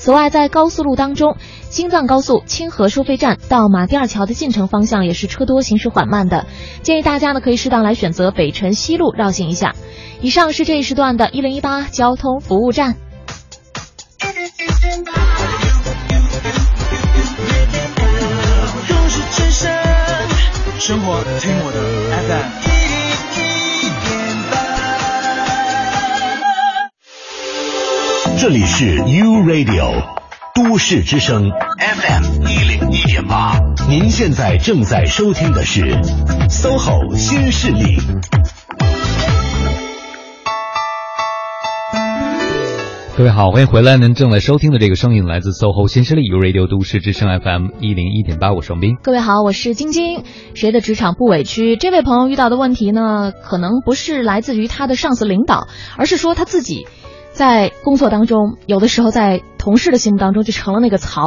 此外，在高速路当中，京藏高速清河收费站到马甸二桥的进城方向也是车多，行驶缓慢的。建议大家呢可以适当来选择北辰西路绕行一下。以上是这一时段的一零一八交通服务站。生活听我的 FM。这里是 U Radio 都市之声 FM 一零一点八，您现在正在收听的是 SOHO 新势力。各位好，欢迎回来。您正在收听的这个声音来自 SOHO 新势力 U Radio 都市之声 FM 一零一点八，我是王斌。各位好，我是晶晶。谁的职场不委屈？这位朋友遇到的问题呢，可能不是来自于他的上司领导，而是说他自己。在工作当中，有的时候在同事的心目当中就成了那个槽，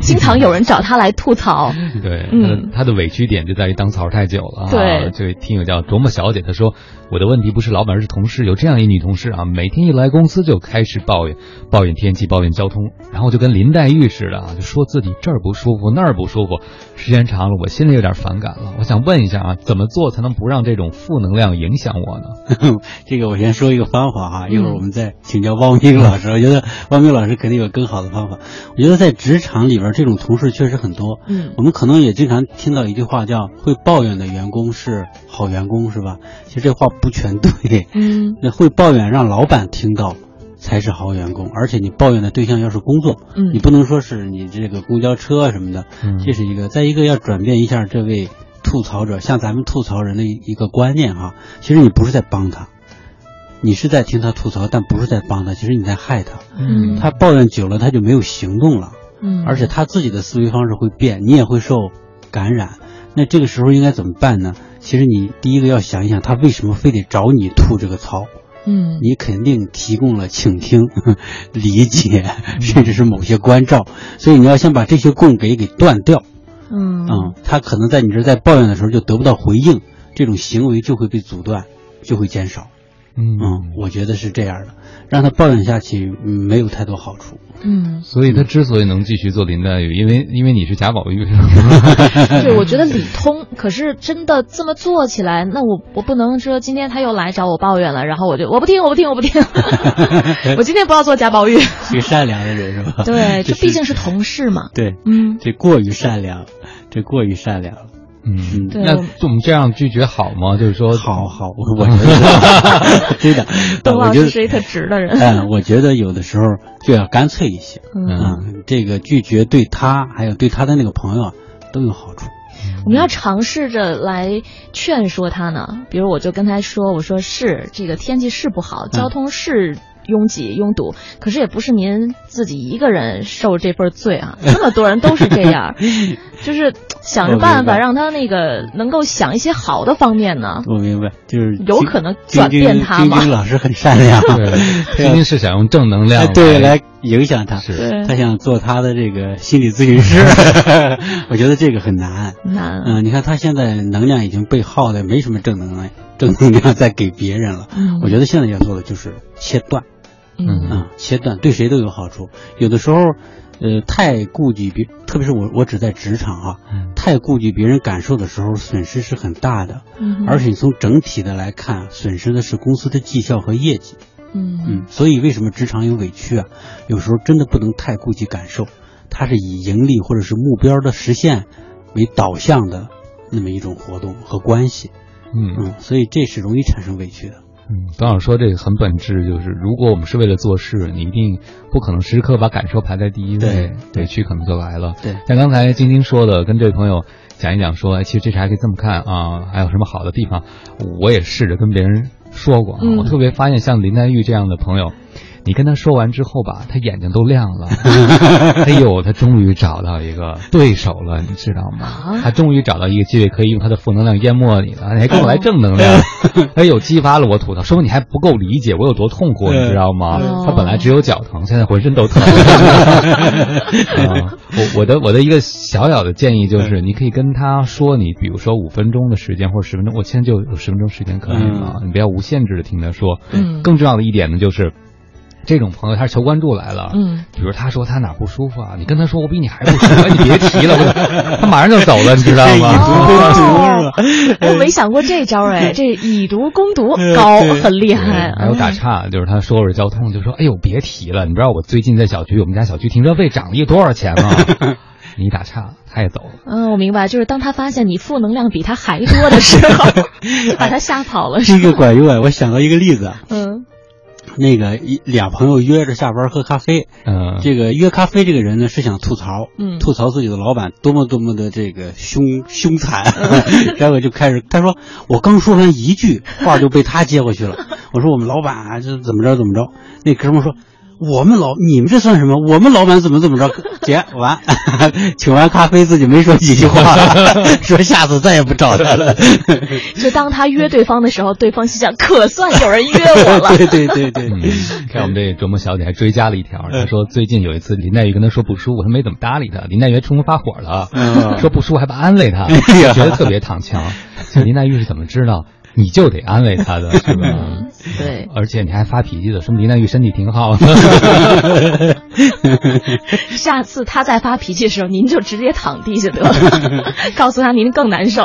经常有人找他来吐槽。对，嗯，他的委屈点就在于当槽太久了。对，这位听友叫琢磨小姐，她说：“我的问题不是老板，而是同事。有这样一女同事啊，每天一来公司就开始抱怨，抱怨天气，抱怨交通，然后就跟林黛玉似的啊，就说自己这儿不舒服，那儿不舒服。时间长了，我心里有点反感了。我想问一下啊，怎么做才能不让这种负能量影响我呢？这个我先说一个方法哈，一会儿我们再请教汪冰老师。我觉得汪冰老师肯定有更好的方法。我觉得在职场里边，这种同事确实很多。嗯，我们可能也经常听到一句话，叫“会抱怨的员工是好员工”，是吧？其实这话不全对。嗯，那会抱怨让老板听到才是好员工，而且你抱怨的对象要是工作，嗯，你不能说是你这个公交车什么的，嗯，这是一个。再一个要转变一下这位吐槽者，像咱们吐槽人的一个观念哈，其实你不是在帮他。你是在听他吐槽，但不是在帮他，其实你在害他。嗯，他抱怨久了，他就没有行动了。嗯，而且他自己的思维方式会变，你也会受感染。那这个时候应该怎么办呢？其实你第一个要想一想，他为什么非得找你吐这个槽？嗯，你肯定提供了倾听、理解，甚至是某些关照。所以你要先把这些供给给断掉。嗯，嗯，他可能在你这儿在抱怨的时候就得不到回应，这种行为就会被阻断，就会减少。嗯，我觉得是这样的，让他抱怨下去没有太多好处。嗯，所以他之所以能继续做林黛玉，因为因为你是贾宝玉。对，我觉得理通。可是真的这么做起来，那我我不能说今天他又来找我抱怨了，然后我就我不听我不听我不听，我今天不要做贾宝玉。是个善良的人是吧？对，这毕竟是同事嘛。对，嗯，这过于善良，这过于善良了。嗯，那我们这样拒绝好吗？就是说，好好，我 我觉得 真的，董老师是一特直的人。嗯，我觉得有的时候就要干脆一些。嗯，这个拒绝对他还有对他的那个朋友都有好处。我们要尝试着来劝说他呢。比如，我就跟他说：“我说是这个天气是不好，交通是。”拥挤拥堵，可是也不是您自己一个人受这份罪啊，这么多人都是这样，就是想着办法让他那个能够想一些好的方面呢。我明白，就是有可能转变他嘛。晶晶老师很善良，晶晶 是想用正能量对来影响他，是他想做他的这个心理咨询师。我觉得这个很难，难。嗯，你看他现在能量已经被耗的没什么正能量，正能量在给别人了。嗯，我觉得现在要做的就是切断。嗯啊，切断对谁都有好处。有的时候，呃，太顾及别，特别是我，我只在职场啊，太顾及别人感受的时候，损失是很大的。嗯，而且你从整体的来看，损失的是公司的绩效和业绩。嗯嗯，所以为什么职场有委屈啊？有时候真的不能太顾及感受，它是以盈利或者是目标的实现为导向的那么一种活动和关系。嗯嗯，所以这是容易产生委屈的。嗯，董老师说这个很本质，就是如果我们是为了做事，你一定不可能时刻把感受排在第一位，委屈可能就来了。对，像刚才晶晶说的，跟这位朋友讲一讲，说，哎，其实这事还可以这么看啊，还有什么好的地方？我也试着跟别人说过啊，嗯、我特别发现像林黛玉这样的朋友，你跟他说完之后吧，他眼睛都亮了。哎呦，他终于找到一个对手了，你知道吗？他终于找到一个机会可以用他的负能量淹没你了，你还跟我来正能量。哎呦，激发了我吐槽，说明你还不够理解我有多痛苦，你知道吗？他本来只有脚疼，现在浑身都疼。我我的我的一个小小的建议就是，你可以跟他说，你比如说五分钟的时间或者十分钟，我现在就有十分钟时间可以吗？你不要无限制的听他说。嗯。更重要的一点呢，就是。这种朋友他是求关注来了，嗯，比如他说他哪不舒服啊，你跟他说我比你还不舒服，你别提了，他 马上就走了，你知道吗？我没想过这招哎，这以毒攻毒高，很厉害。还有打岔，就是他说说交通，就说哎呦别提了，你知道我最近在小区，我们家小区停车费涨了一多少钱吗？你打岔，他也走了。嗯，我明白，就是当他发现你负能量比他还多的时候，把他吓跑了。这个管用啊！我想到一个例子，嗯。那个一俩朋友约着下班喝咖啡，嗯，这个约咖啡这个人呢是想吐槽，嗯，吐槽自己的老板多么多么的这个凶凶残，然后就开始他说我刚说完一句话就被他接过去了，我说我们老板啊这怎么着怎么着，那哥们说。我们老你们这算什么？我们老板怎么怎么着？姐完，请完咖啡自己没说几句话，说下次再也不找他了。就当他约对方的时候，对方心想可算有人约我了。对对对对，看我们这琢磨小姐还追加了一条，她说最近有一次林黛玉跟她说不舒服，她没怎么搭理她，林黛玉冲她发火了，说不舒服还不安慰她，觉得特别躺枪。林黛玉是怎么知道？你就得安慰他的 是吧？对，而且你还发脾气的，说明林黛玉身体挺好的。下次他再发脾气的时候，您就直接躺地下得了，告诉他您更难受。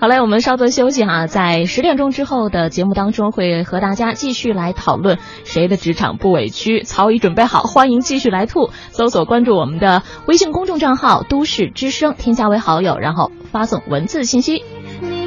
好嘞，我们稍作休息哈，在十点钟之后的节目当中，会和大家继续来讨论谁的职场不委屈。曹宇准备好，欢迎继续来吐。搜索关注我们的微信公众账号“都市之声”，添加为好友，然后发送文字信息。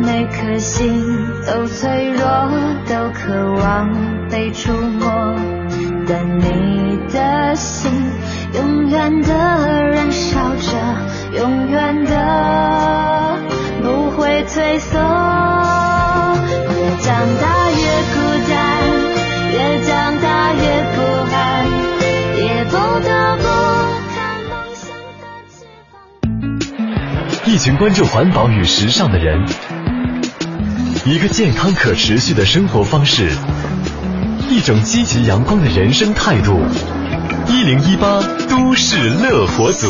每颗心都脆弱，都渴望。被触摸，但你的心永远的燃烧着，永远的不会退缩。越长大越孤单，越长大越不安，也不得不看梦想的翅膀。一群关注环保与时尚的人，一个健康可持续的生活方式。一种积极阳光的人生态度。一零一八都市乐活族，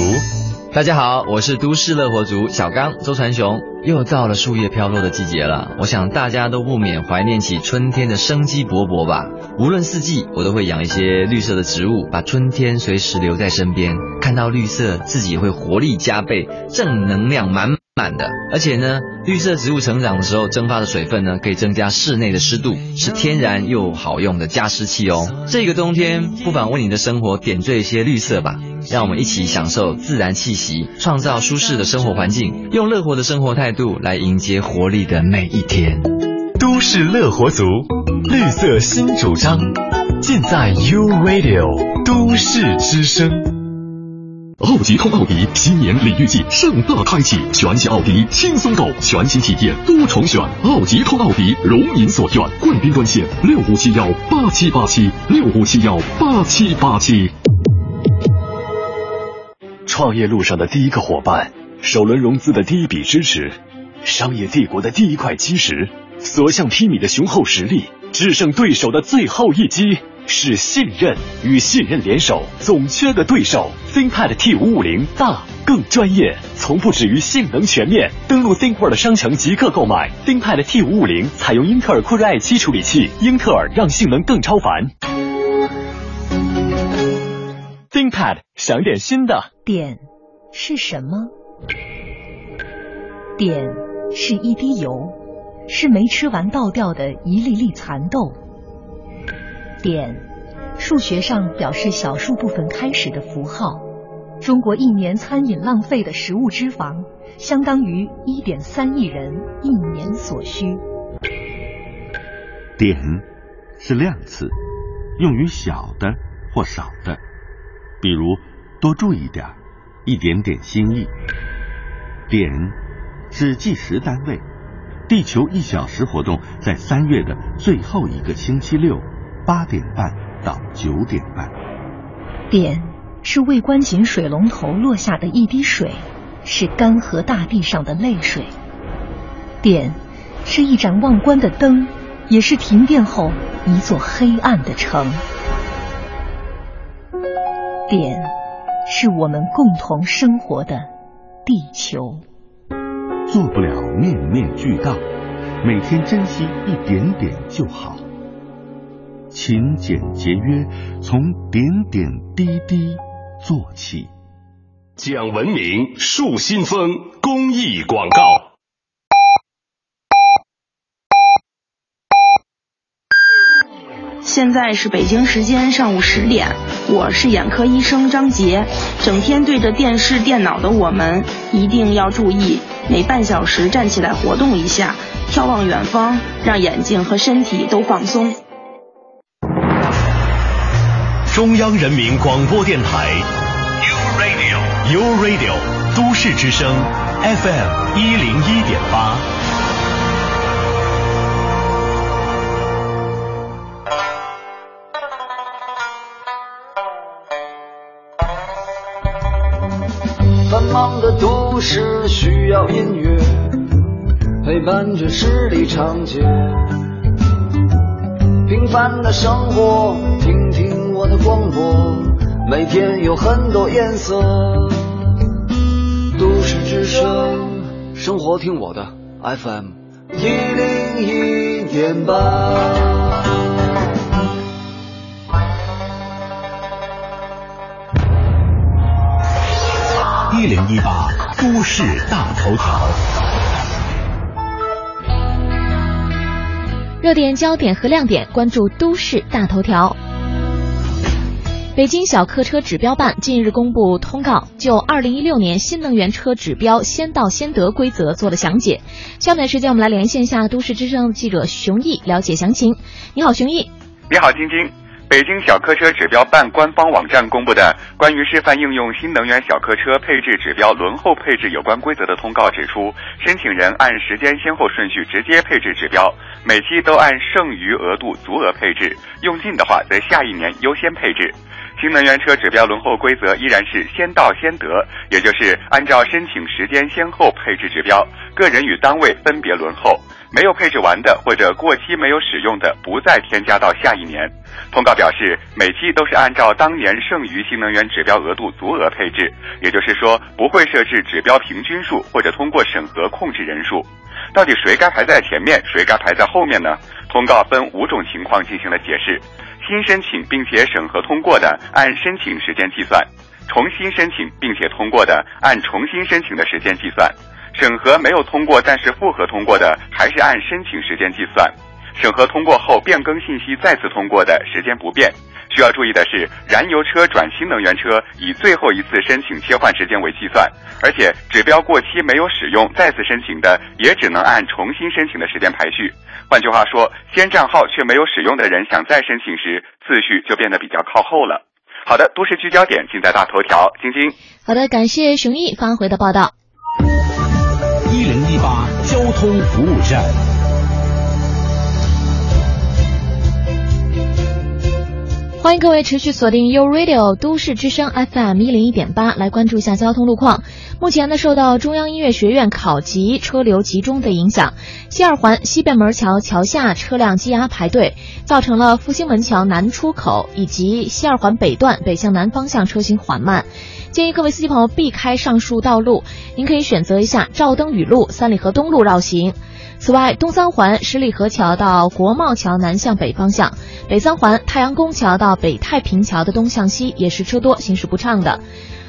大家好，我是都市乐活族小刚周传雄。又到了树叶飘落的季节了，我想大家都不免怀念起春天的生机勃勃吧。无论四季，我都会养一些绿色的植物，把春天随时留在身边。看到绿色，自己会活力加倍，正能量满满。满的，而且呢，绿色植物成长的时候蒸发的水分呢，可以增加室内的湿度，是天然又好用的加湿器哦。这个冬天，不妨为你的生活点缀一些绿色吧，让我们一起享受自然气息，创造舒适的生活环境，用乐活的生活态度来迎接活力的每一天。都市乐活族，绿色新主张，尽在 U Radio 都市之声。奥迪通奥迪新年礼遇季盛大开启，全系奥迪轻松购，全新体验多重选。奥迪通奥迪如您所愿，贵宾专线六五七幺八七八七六五七幺八七八七。创业路上的第一个伙伴，首轮融资的第一笔支持，商业帝国的第一块基石。所向披靡的雄厚实力，制胜对手的最后一击是信任。与信任联手，总缺个对手。ThinkPad T 五五零大更专业，从不止于性能全面。登录 ThinkPad 商城即刻购买 ThinkPad T 五五零，采用英特尔酷睿 i 七处理器，英特尔让性能更超凡。ThinkPad 想点新的。点是什么？点是一滴油，是没吃完倒掉的一粒粒蚕豆。碘，数学上表示小数部分开始的符号。中国一年餐饮浪费的食物脂肪，相当于一点三亿人一年所需。碘是量词，用于小的或少的，比如多注意点，一点点心意。碘是计时单位，地球一小时活动在三月的最后一个星期六，八点半到九点半。点是未关紧水龙头落下的一滴水，是干涸大地上的泪水。点是一盏忘关的灯，也是停电后一座黑暗的城。点是我们共同生活的地球。做不了面面俱到，每天珍惜一点点就好。勤俭节约，从点点滴滴做起。讲文明树新风公益广告。现在是北京时间上午十点，我是眼科医生张杰。整天对着电视、电脑的我们，一定要注意，每半小时站起来活动一下，眺望远方，让眼睛和身体都放松。中央人民广播电台，U Radio，U Radio，都市之声，FM 一零一点八。繁忙的都市需要音乐陪伴着十里长街，平凡的生活，听听广播，每天有很多颜色。都市之声，生活听我的 FM 一零一点八。一零一八都市大头条，热点焦点和亮点，关注都市大头条。北京小客车指标办近日公布通告，就二零一六年新能源车指标先到先得规则做了详解。下面时间我们来连线一下都市之声记者熊毅，了解详情。你好，熊毅。你好，晶晶。北京小客车指标办官方网站公布的关于示范应用新能源小客车配置指标轮候配置有关规则的通告指出，申请人按时间先后顺序直接配置指标，每期都按剩余额度足额配置，用尽的话则下一年优先配置。新能源车指标轮候规则依然是先到先得，也就是按照申请时间先后配置指标，个人与单位分别轮候。没有配置完的或者过期没有使用的，不再添加到下一年。通告表示，每期都是按照当年剩余新能源指标额度足额配置，也就是说不会设置指标平均数或者通过审核控制人数。到底谁该排在前面，谁该排在后面呢？通告分五种情况进行了解释：新申请并且审核通过的，按申请时间计算；重新申请并且通过的，按重新申请的时间计算。审核没有通过，但是复核通过的，还是按申请时间计算；审核通过后变更信息再次通过的时间不变。需要注意的是，燃油车转新能源车以最后一次申请切换时间为计算，而且指标过期没有使用再次申请的，也只能按重新申请的时间排序。换句话说，先账号却没有使用的人想再申请时，次序就变得比较靠后了。好的，都市聚焦点尽在大头条，晶晶。好的，感谢熊毅发回的报道。一零一八交通服务站。欢迎各位持续锁定 u Radio 都市之声 FM 一零一点八，来关注一下交通路况。目前呢，受到中央音乐学院考级车流集中的影响，西二环西便门桥桥下车辆积压排队，造成了复兴门桥南出口以及西二环北段北向南方向车行缓慢。建议各位司机朋友避开上述道路，您可以选择一下赵登禹路、三里河东路绕行。此外，东三环十里河桥到国贸桥南向北方向，北三环太阳宫桥到北太平桥的东向西也是车多，行驶不畅的。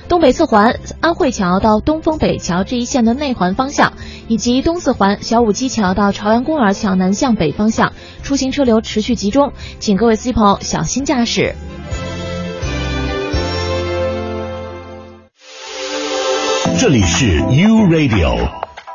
东北四环安慧桥到东风北桥这一线的内环方向，以及东四环小武基桥到朝阳公园桥南向北方向，出行车流持续集中，请各位司机朋友小心驾驶。这里是 U Radio。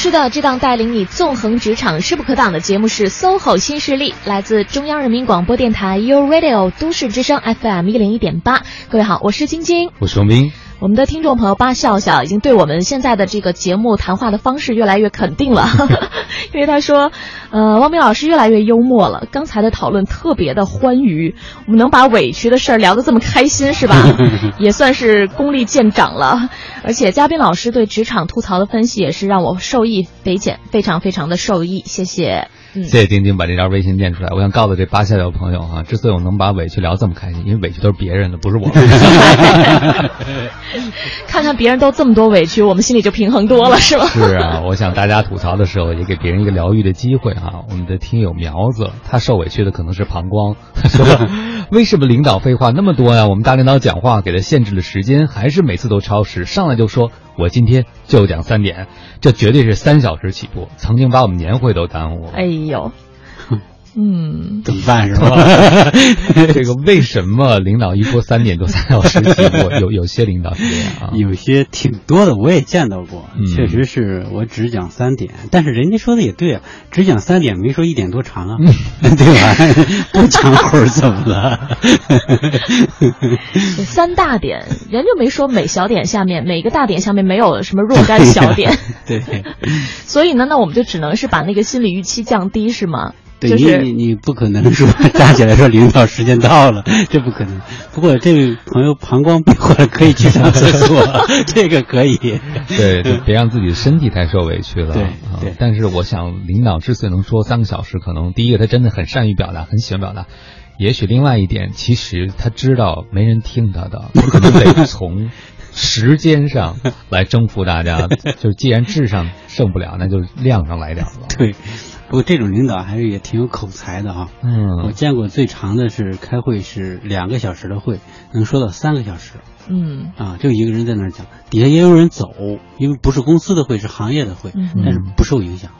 是的，这档带领你纵横职场势不可挡的节目是 SOHO 新势力，来自中央人民广播电台 u Radio 都市之声 FM 一零一点八。各位好，我是晶晶，我是王斌。我们的听众朋友巴笑笑已经对我们现在的这个节目谈话的方式越来越肯定了，因为他说，呃，汪明老师越来越幽默了。刚才的讨论特别的欢愉，我们能把委屈的事儿聊得这么开心，是吧？也算是功力见长了。而且嘉宾老师对职场吐槽的分析也是让我受益匪浅，非常非常的受益，谢谢。谢谢丁丁把这条微信念出来。我想 告诉这八笑笑朋友啊，之所以我能把委屈聊这么开心，因为委屈都是别人的，不是我。看看别人都这么多委屈，我们心里就平衡多了，是吧？是啊，我想大家吐槽的时候，也给别人一个疗愈的机会啊。我们的听友苗子，他受委屈的可能是膀胱。为什么领导废话那么多呀？我们大领导讲话给他限制了时间，还是每次都超时，上来就说。我今天就讲三点，这绝对是三小时起步，曾经把我们年会都耽误了。哎呦。嗯，怎么办是吧？这个为什么领导一说三点多三小时起步？有有些领导是这样啊，有些挺多的，我也见到过。确实是我只讲三点，但是人家说的也对啊，只讲三点没说一点多长啊，对吧？不讲会儿怎么了？三大点，人就没说每小点下面每个大点下面没有什么若干小点。对，所以呢，那我们就只能是把那个心理预期降低，是吗？对你你你不可能说 站起来说领导时间到了，这不可能。不过这位朋友膀胱闭坏了，可以去上厕所，这个可以。对，别让自己的身体太受委屈了。对对。但是我想，领导之所以能说三个小时，可能第一个他真的很善于表达，很喜欢表达。也许另外一点，其实他知道没人听他的，可能得 从时间上来征服大家。就既然质上胜不了，那就量上来点吧。对。不过这种领导还是也挺有口才的哈。嗯，我见过最长的是开会是两个小时的会，能说到三个小时。嗯，啊，就一个人在那儿讲，底下也有人走，因为不是公司的会，是行业的会，但是不受影响，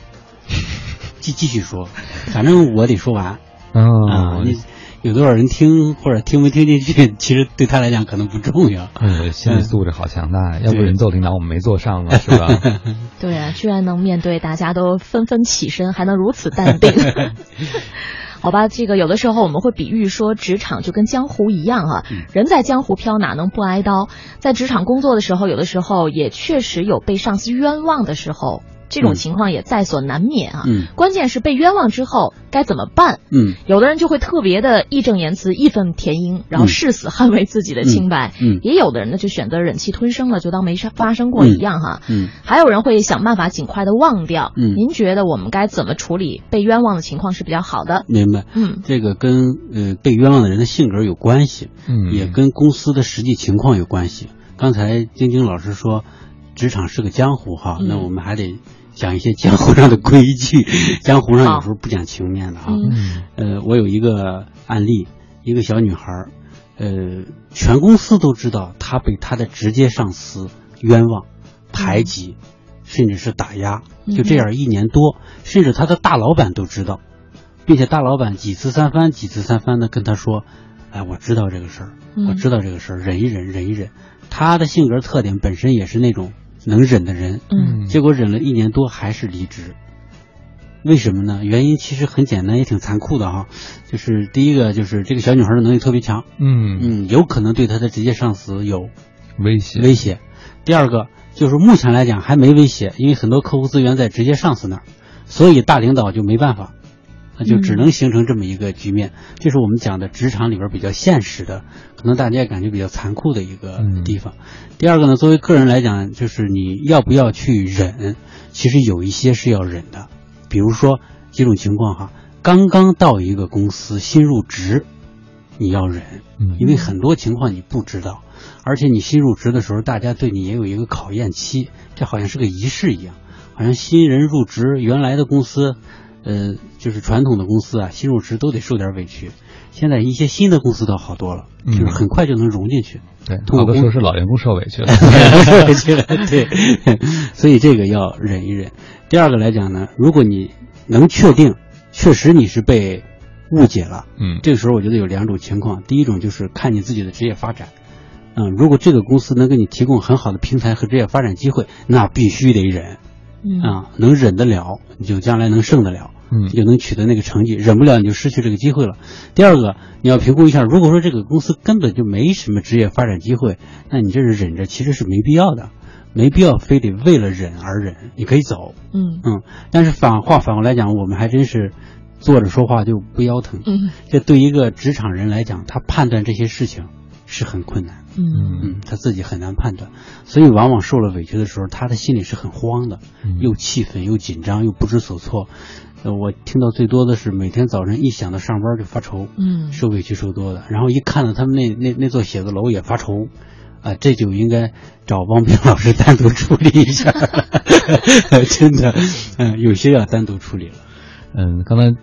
继继续说，反正我得说完。啊，你。有多少人听或者听没听进去，其实对他来讲可能不重要。嗯，心理素质好强大，要不人做领导我们没做上嘛，是吧？对啊，居然能面对大家都纷纷起身，还能如此淡定。好吧，这个有的时候我们会比喻说，职场就跟江湖一样啊，人在江湖飘，哪能不挨刀？在职场工作的时候，有的时候也确实有被上司冤枉的时候。这种情况也在所难免啊。嗯，关键是被冤枉之后该怎么办？嗯，有的人就会特别的义正言辞、义愤填膺，然后誓死捍卫自己的清白。嗯，也有的人呢就选择忍气吞声了，就当没发生过一样哈。嗯，还有人会想办法尽快的忘掉。嗯，您觉得我们该怎么处理被冤枉的情况是比较好的？明白。嗯，这个跟呃被冤枉的人的性格有关系，嗯，也跟公司的实际情况有关系。刚才晶晶老师说，职场是个江湖哈，那我们还得。讲一些江湖上的规矩，江湖上有时候不讲情面的啊。呃，我有一个案例，一个小女孩，呃，全公司都知道她被她的直接上司冤枉、排挤，甚至是打压，就这样一年多，甚至她的大老板都知道，并且大老板几次三番、几次三番的跟她说：“哎，我知道这个事儿，我知道这个事儿，忍一忍，忍一忍。”她的性格特点本身也是那种能忍的人，嗯，结果忍了一年多还是离职。为什么呢？原因其实很简单，也挺残酷的哈。就是第一个，就是这个小女孩的能力特别强，嗯嗯，有可能对她的直接上司有威胁威胁。第二个就是目前来讲还没威胁，因为很多客户资源在直接上司那儿，所以大领导就没办法，那就只能形成这么一个局面。这是我们讲的职场里边比较现实的，可能大家也感觉比较残酷的一个地方。第二个呢，作为个人来讲，就是你要不要去忍，其实有一些是要忍的。比如说几种情况哈，刚刚到一个公司新入职，你要忍，因为很多情况你不知道，而且你新入职的时候，大家对你也有一个考验期，这好像是个仪式一样，好像新人入职，原来的公司，呃，就是传统的公司啊，新入职都得受点委屈，现在一些新的公司倒好多了，就是很快就能融进去。对，好多时候是老员工受委屈了，受委屈了，对，所以这个要忍一忍。第二个来讲呢，如果你能确定，确实你是被误解了，嗯，这个时候我觉得有两种情况，第一种就是看你自己的职业发展，嗯，如果这个公司能给你提供很好的平台和职业发展机会，那必须得忍，嗯啊，能忍得了，你就将来能胜得了。嗯，就能取得那个成绩，忍不了你就失去这个机会了。第二个，你要评估一下，如果说这个公司根本就没什么职业发展机会，那你这是忍着，其实是没必要的，没必要非得为了忍而忍，你可以走。嗯嗯，但是反话反过来讲，我们还真是坐着说话就不腰疼。嗯，这对一个职场人来讲，他判断这些事情是很困难。嗯嗯，他自己很难判断，所以往往受了委屈的时候，他的心里是很慌的，又气愤又紧张又不知所措。呃，我听到最多的是每天早晨一想到上班就发愁，嗯，受委屈受多的，然后一看到他们那那那座写字楼也发愁，啊，这就应该找汪冰老师单独处理一下，真的，嗯，有些要单独处理了。嗯，刚才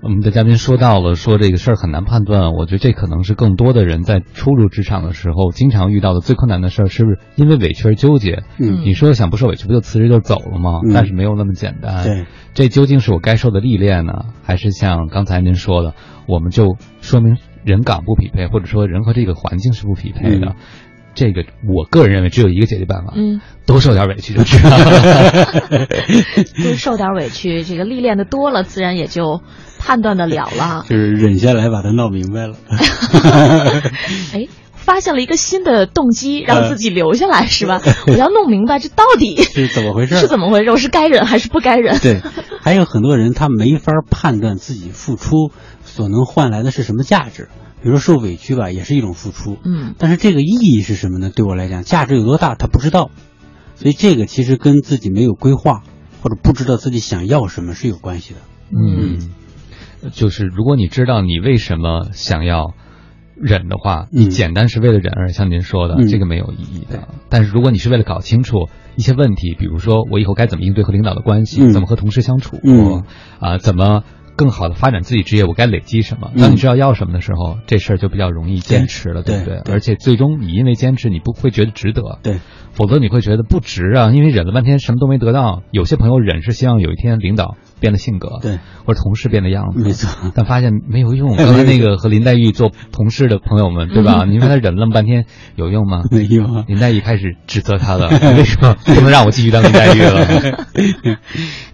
我们的嘉宾说到了，说这个事儿很难判断，我觉得这可能是更多的人在初入职场的时候经常遇到的最困难的事儿，是不是因为委屈而纠结？嗯，你说想不受委屈不就辞职就走了吗？嗯、但是没有那么简单。对，这究竟是我该受的历练呢，还是像刚才您说的，我们就说明人岗不匹配，或者说人和这个环境是不匹配的？嗯这个我个人认为只有一个解决办法，嗯，多受点委屈就知道了。多受点委屈，这个历练的多了，自然也就判断得了了。就是忍下来，把它闹明白了。哎，发现了一个新的动机，让自己留下来、是吧？我要弄明白这到底是怎么回事，是怎么回事，我是该忍还是不该忍？对，还有很多人他没法判断自己付出所能换来的是什么价值。比如说受委屈吧，也是一种付出，嗯，但是这个意义是什么呢？对我来讲，价值有多大，他不知道，所以这个其实跟自己没有规划或者不知道自己想要什么是有关系的。嗯，就是如果你知道你为什么想要忍的话，嗯、你简单是为了忍而像您说的，嗯、这个没有意义的。但是如果你是为了搞清楚一些问题，比如说我以后该怎么应对和领导的关系，嗯、怎么和同事相处，嗯啊，怎么。更好的发展自己职业，我该累积什么？当你知道要什么的时候，嗯、这事儿就比较容易坚持了，对不对？对而且最终你因为坚持，你不会觉得值得，对，否则你会觉得不值啊，因为忍了半天什么都没得到。有些朋友忍是希望有一天领导变了性格，对，或者同事变了样子，没错，但发现 没有用。刚才那个和林黛玉做同事的朋友们，对吧？你说他忍了那么半天有用吗？没用。林黛玉开始指责他了，为什么 不能让我继续当林黛玉了？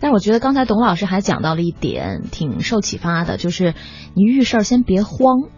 但是我觉得刚才董老师还讲到了一点，挺受启发的。就是你遇事儿先别慌，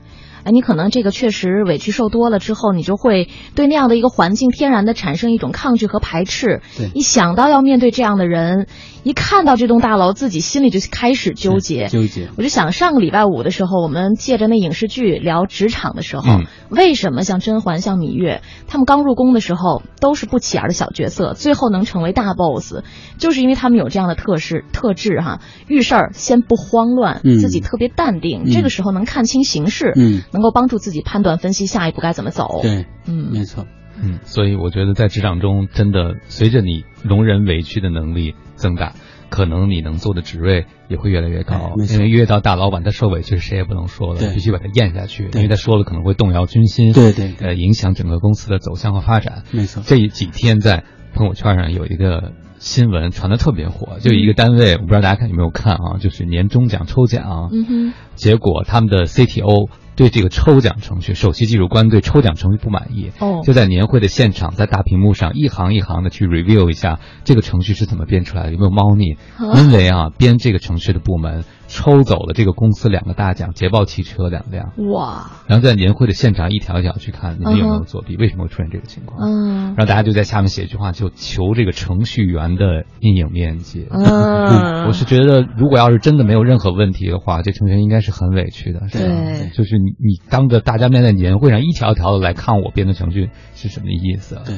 哎，你可能这个确实委屈受多了之后，你就会对那样的一个环境天然的产生一种抗拒和排斥。对，一想到要面对这样的人，一看到这栋大楼，自己心里就开始纠结。纠结。我就想上个礼拜五的时候，我们借着那影视剧聊职场的时候，嗯、为什么像甄嬛、像芈月，他们刚入宫的时候都是不起眼的小角色，最后能成为大 boss，就是因为他们有这样的特质特质哈。遇事儿先不慌乱，嗯、自己特别淡定，嗯、这个时候能看清形势，嗯，能够帮助自己判断分析下一步该怎么走。对，嗯，没错。嗯，所以我觉得在职场中，真的随着你容忍委屈的能力增大，可能你能做的职位也会越来越高。因为越到大老板，他受委屈谁也不能说了，必须把他咽下去，因为他说了可能会动摇军心，对对，呃，影响整个公司的走向和发展。没错。这几天在朋友圈上有一个新闻传的特别火，就一个单位，我不知道大家看有没有看啊，就是年终奖抽奖，嗯哼，结果他们的 CTO。对这个抽奖程序，首席技术官对抽奖程序不满意，哦，就在年会的现场，在大屏幕上一行一行的去 review 一下这个程序是怎么编出来的，有没有猫腻？因为啊，编这个程序的部门。抽走了这个公司两个大奖，捷豹汽车两辆。哇！然后在年会的现场一条一条去看，你们有没有作弊？为什么会出现这个情况？嗯。然后大家就在下面写一句话，就求这个程序员的阴影面积。嗯。我是觉得，如果要是真的没有任何问题的话，这程序员应该是很委屈的。对。就是你你当着大家面在年会上一条一条的来看我编的程序是什么意思？对。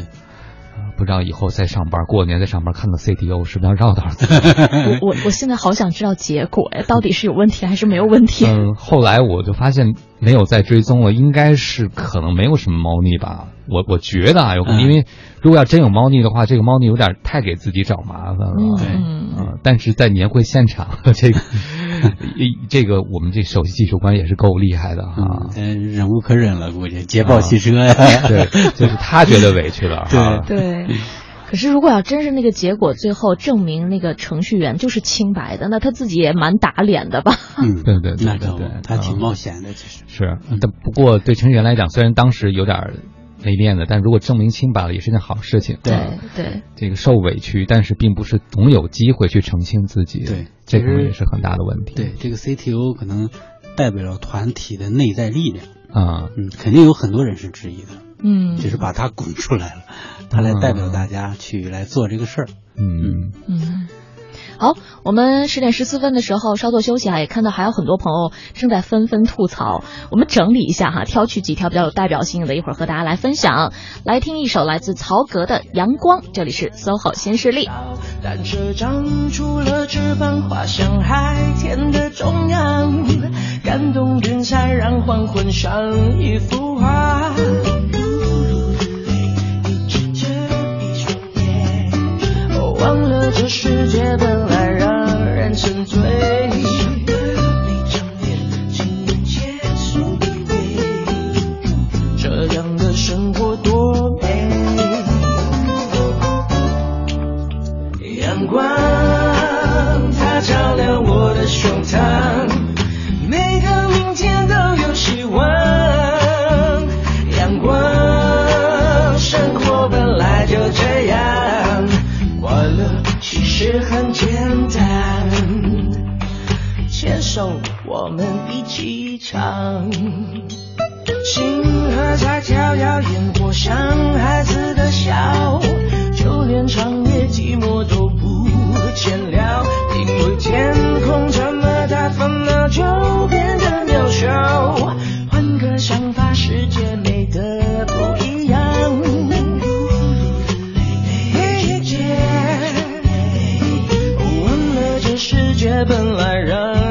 不知道以后再上班，过年再上班，看到 CTO 是不是要绕道？我我我现在好想知道结果呀，到底是有问题还是没有问题？嗯，后来我就发现没有再追踪了，应该是可能没有什么猫腻吧。我我觉得啊，有可能，因为如果要真有猫腻的话，这个猫腻有点太给自己找麻烦了。嗯嗯，但是在年会现场，这个 这个我们这首席技术官也是够厉害的哈。嗯，忍无可忍了，估计捷豹汽车呀，对，就是他觉得委屈了。对对。可是如果要真是那个结果最后证明那个程序员就是清白的，那他自己也蛮打脸的吧？嗯，对对对对对，他挺冒险的，其实是。但不过对程序员来讲，虽然当时有点。没面子，但如果证明清白了，也是件好事情。对对，这个受委屈，但是并不是总有机会去澄清自己。对，这个也是很大的问题。对，这个 CTO 可能代表了团体的内在力量啊，嗯，肯定有很多人是质疑的，嗯，只是把他拱出来了，他来代表大家去来做这个事儿。嗯嗯。好，我们十点十四分的时候稍作休息啊，也看到还有很多朋友正在纷纷吐槽。我们整理一下哈，挑取几条比较有代表性的，一会儿和大家来分享。来听一首来自曹格的《阳光》，这里是 SOHO 新势力。单车长出了翅膀，滑向海天的中央，感动云彩，让黄昏上一幅画。忘了这世界本来让人沉醉，这样的生活多美。阳光它照亮我的胸膛，每个明天都有希望。实很简单，牵手我们一起唱。星河在跳跃，烟火像孩子的笑，就连长夜寂寞都不见了，因为天空这么大，烦恼就变得渺小。换个想法，世界世界本来人。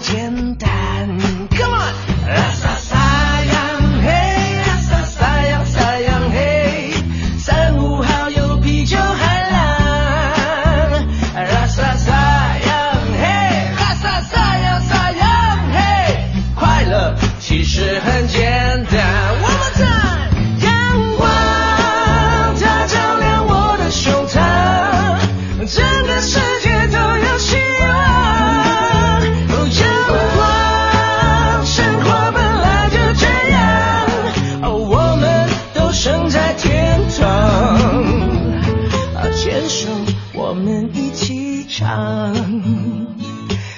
简单。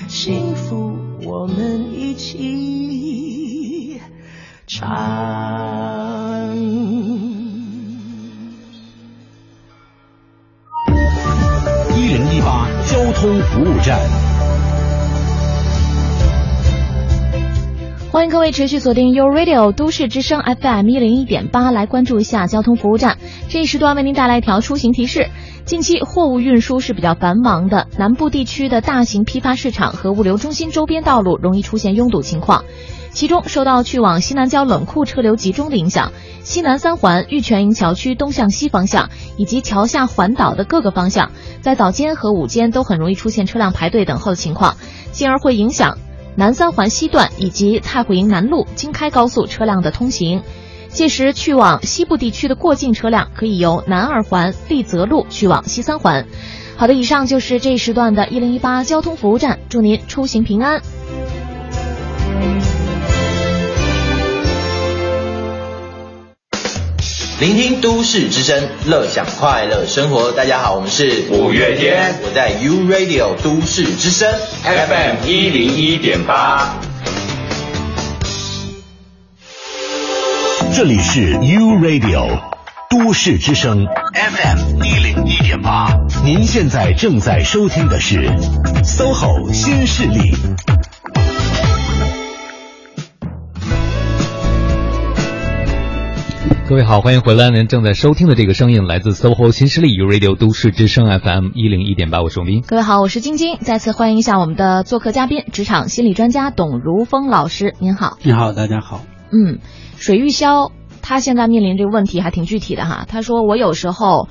幸福我们一起唱。欢迎各位持续锁定 u Radio 都市之声 FM 一零一点八，来关注一下交通服务站。这一时段为您带来一条出行提示：近期货物运输是比较繁忙的，南部地区的大型批发市场和物流中心周边道路容易出现拥堵情况。其中，受到去往西南郊冷库车流集中的影响，西南三环玉泉营桥区东向西方向以及桥下环岛的各个方向，在早间和午间都很容易出现车辆排队等候的情况，进而会影响。南三环西段以及太湖营南路京开高速车辆的通行，届时去往西部地区的过境车辆可以由南二环立泽路去往西三环。好的，以上就是这一时段的一零一八交通服务站，祝您出行平安。聆听都市之声，乐享快乐生活。大家好，我们是五月天，我在 U Radio 都市之声 FM 一零一点八。这里是 U Radio 都市之声 FM 一零一点八，您现在正在收听的是 SOHO 新势力。各位好，欢迎回来。您正在收听的这个声音来自 SOHO 新势力 U Radio 都市之声 FM 一零一点八，我是王斌。各位好，我是晶晶。再次欢迎一下我们的做客嘉宾，职场心理专家董如峰老师。您好，你好，大家好。嗯，水玉潇他现在面临这个问题还挺具体的哈。他说我有时候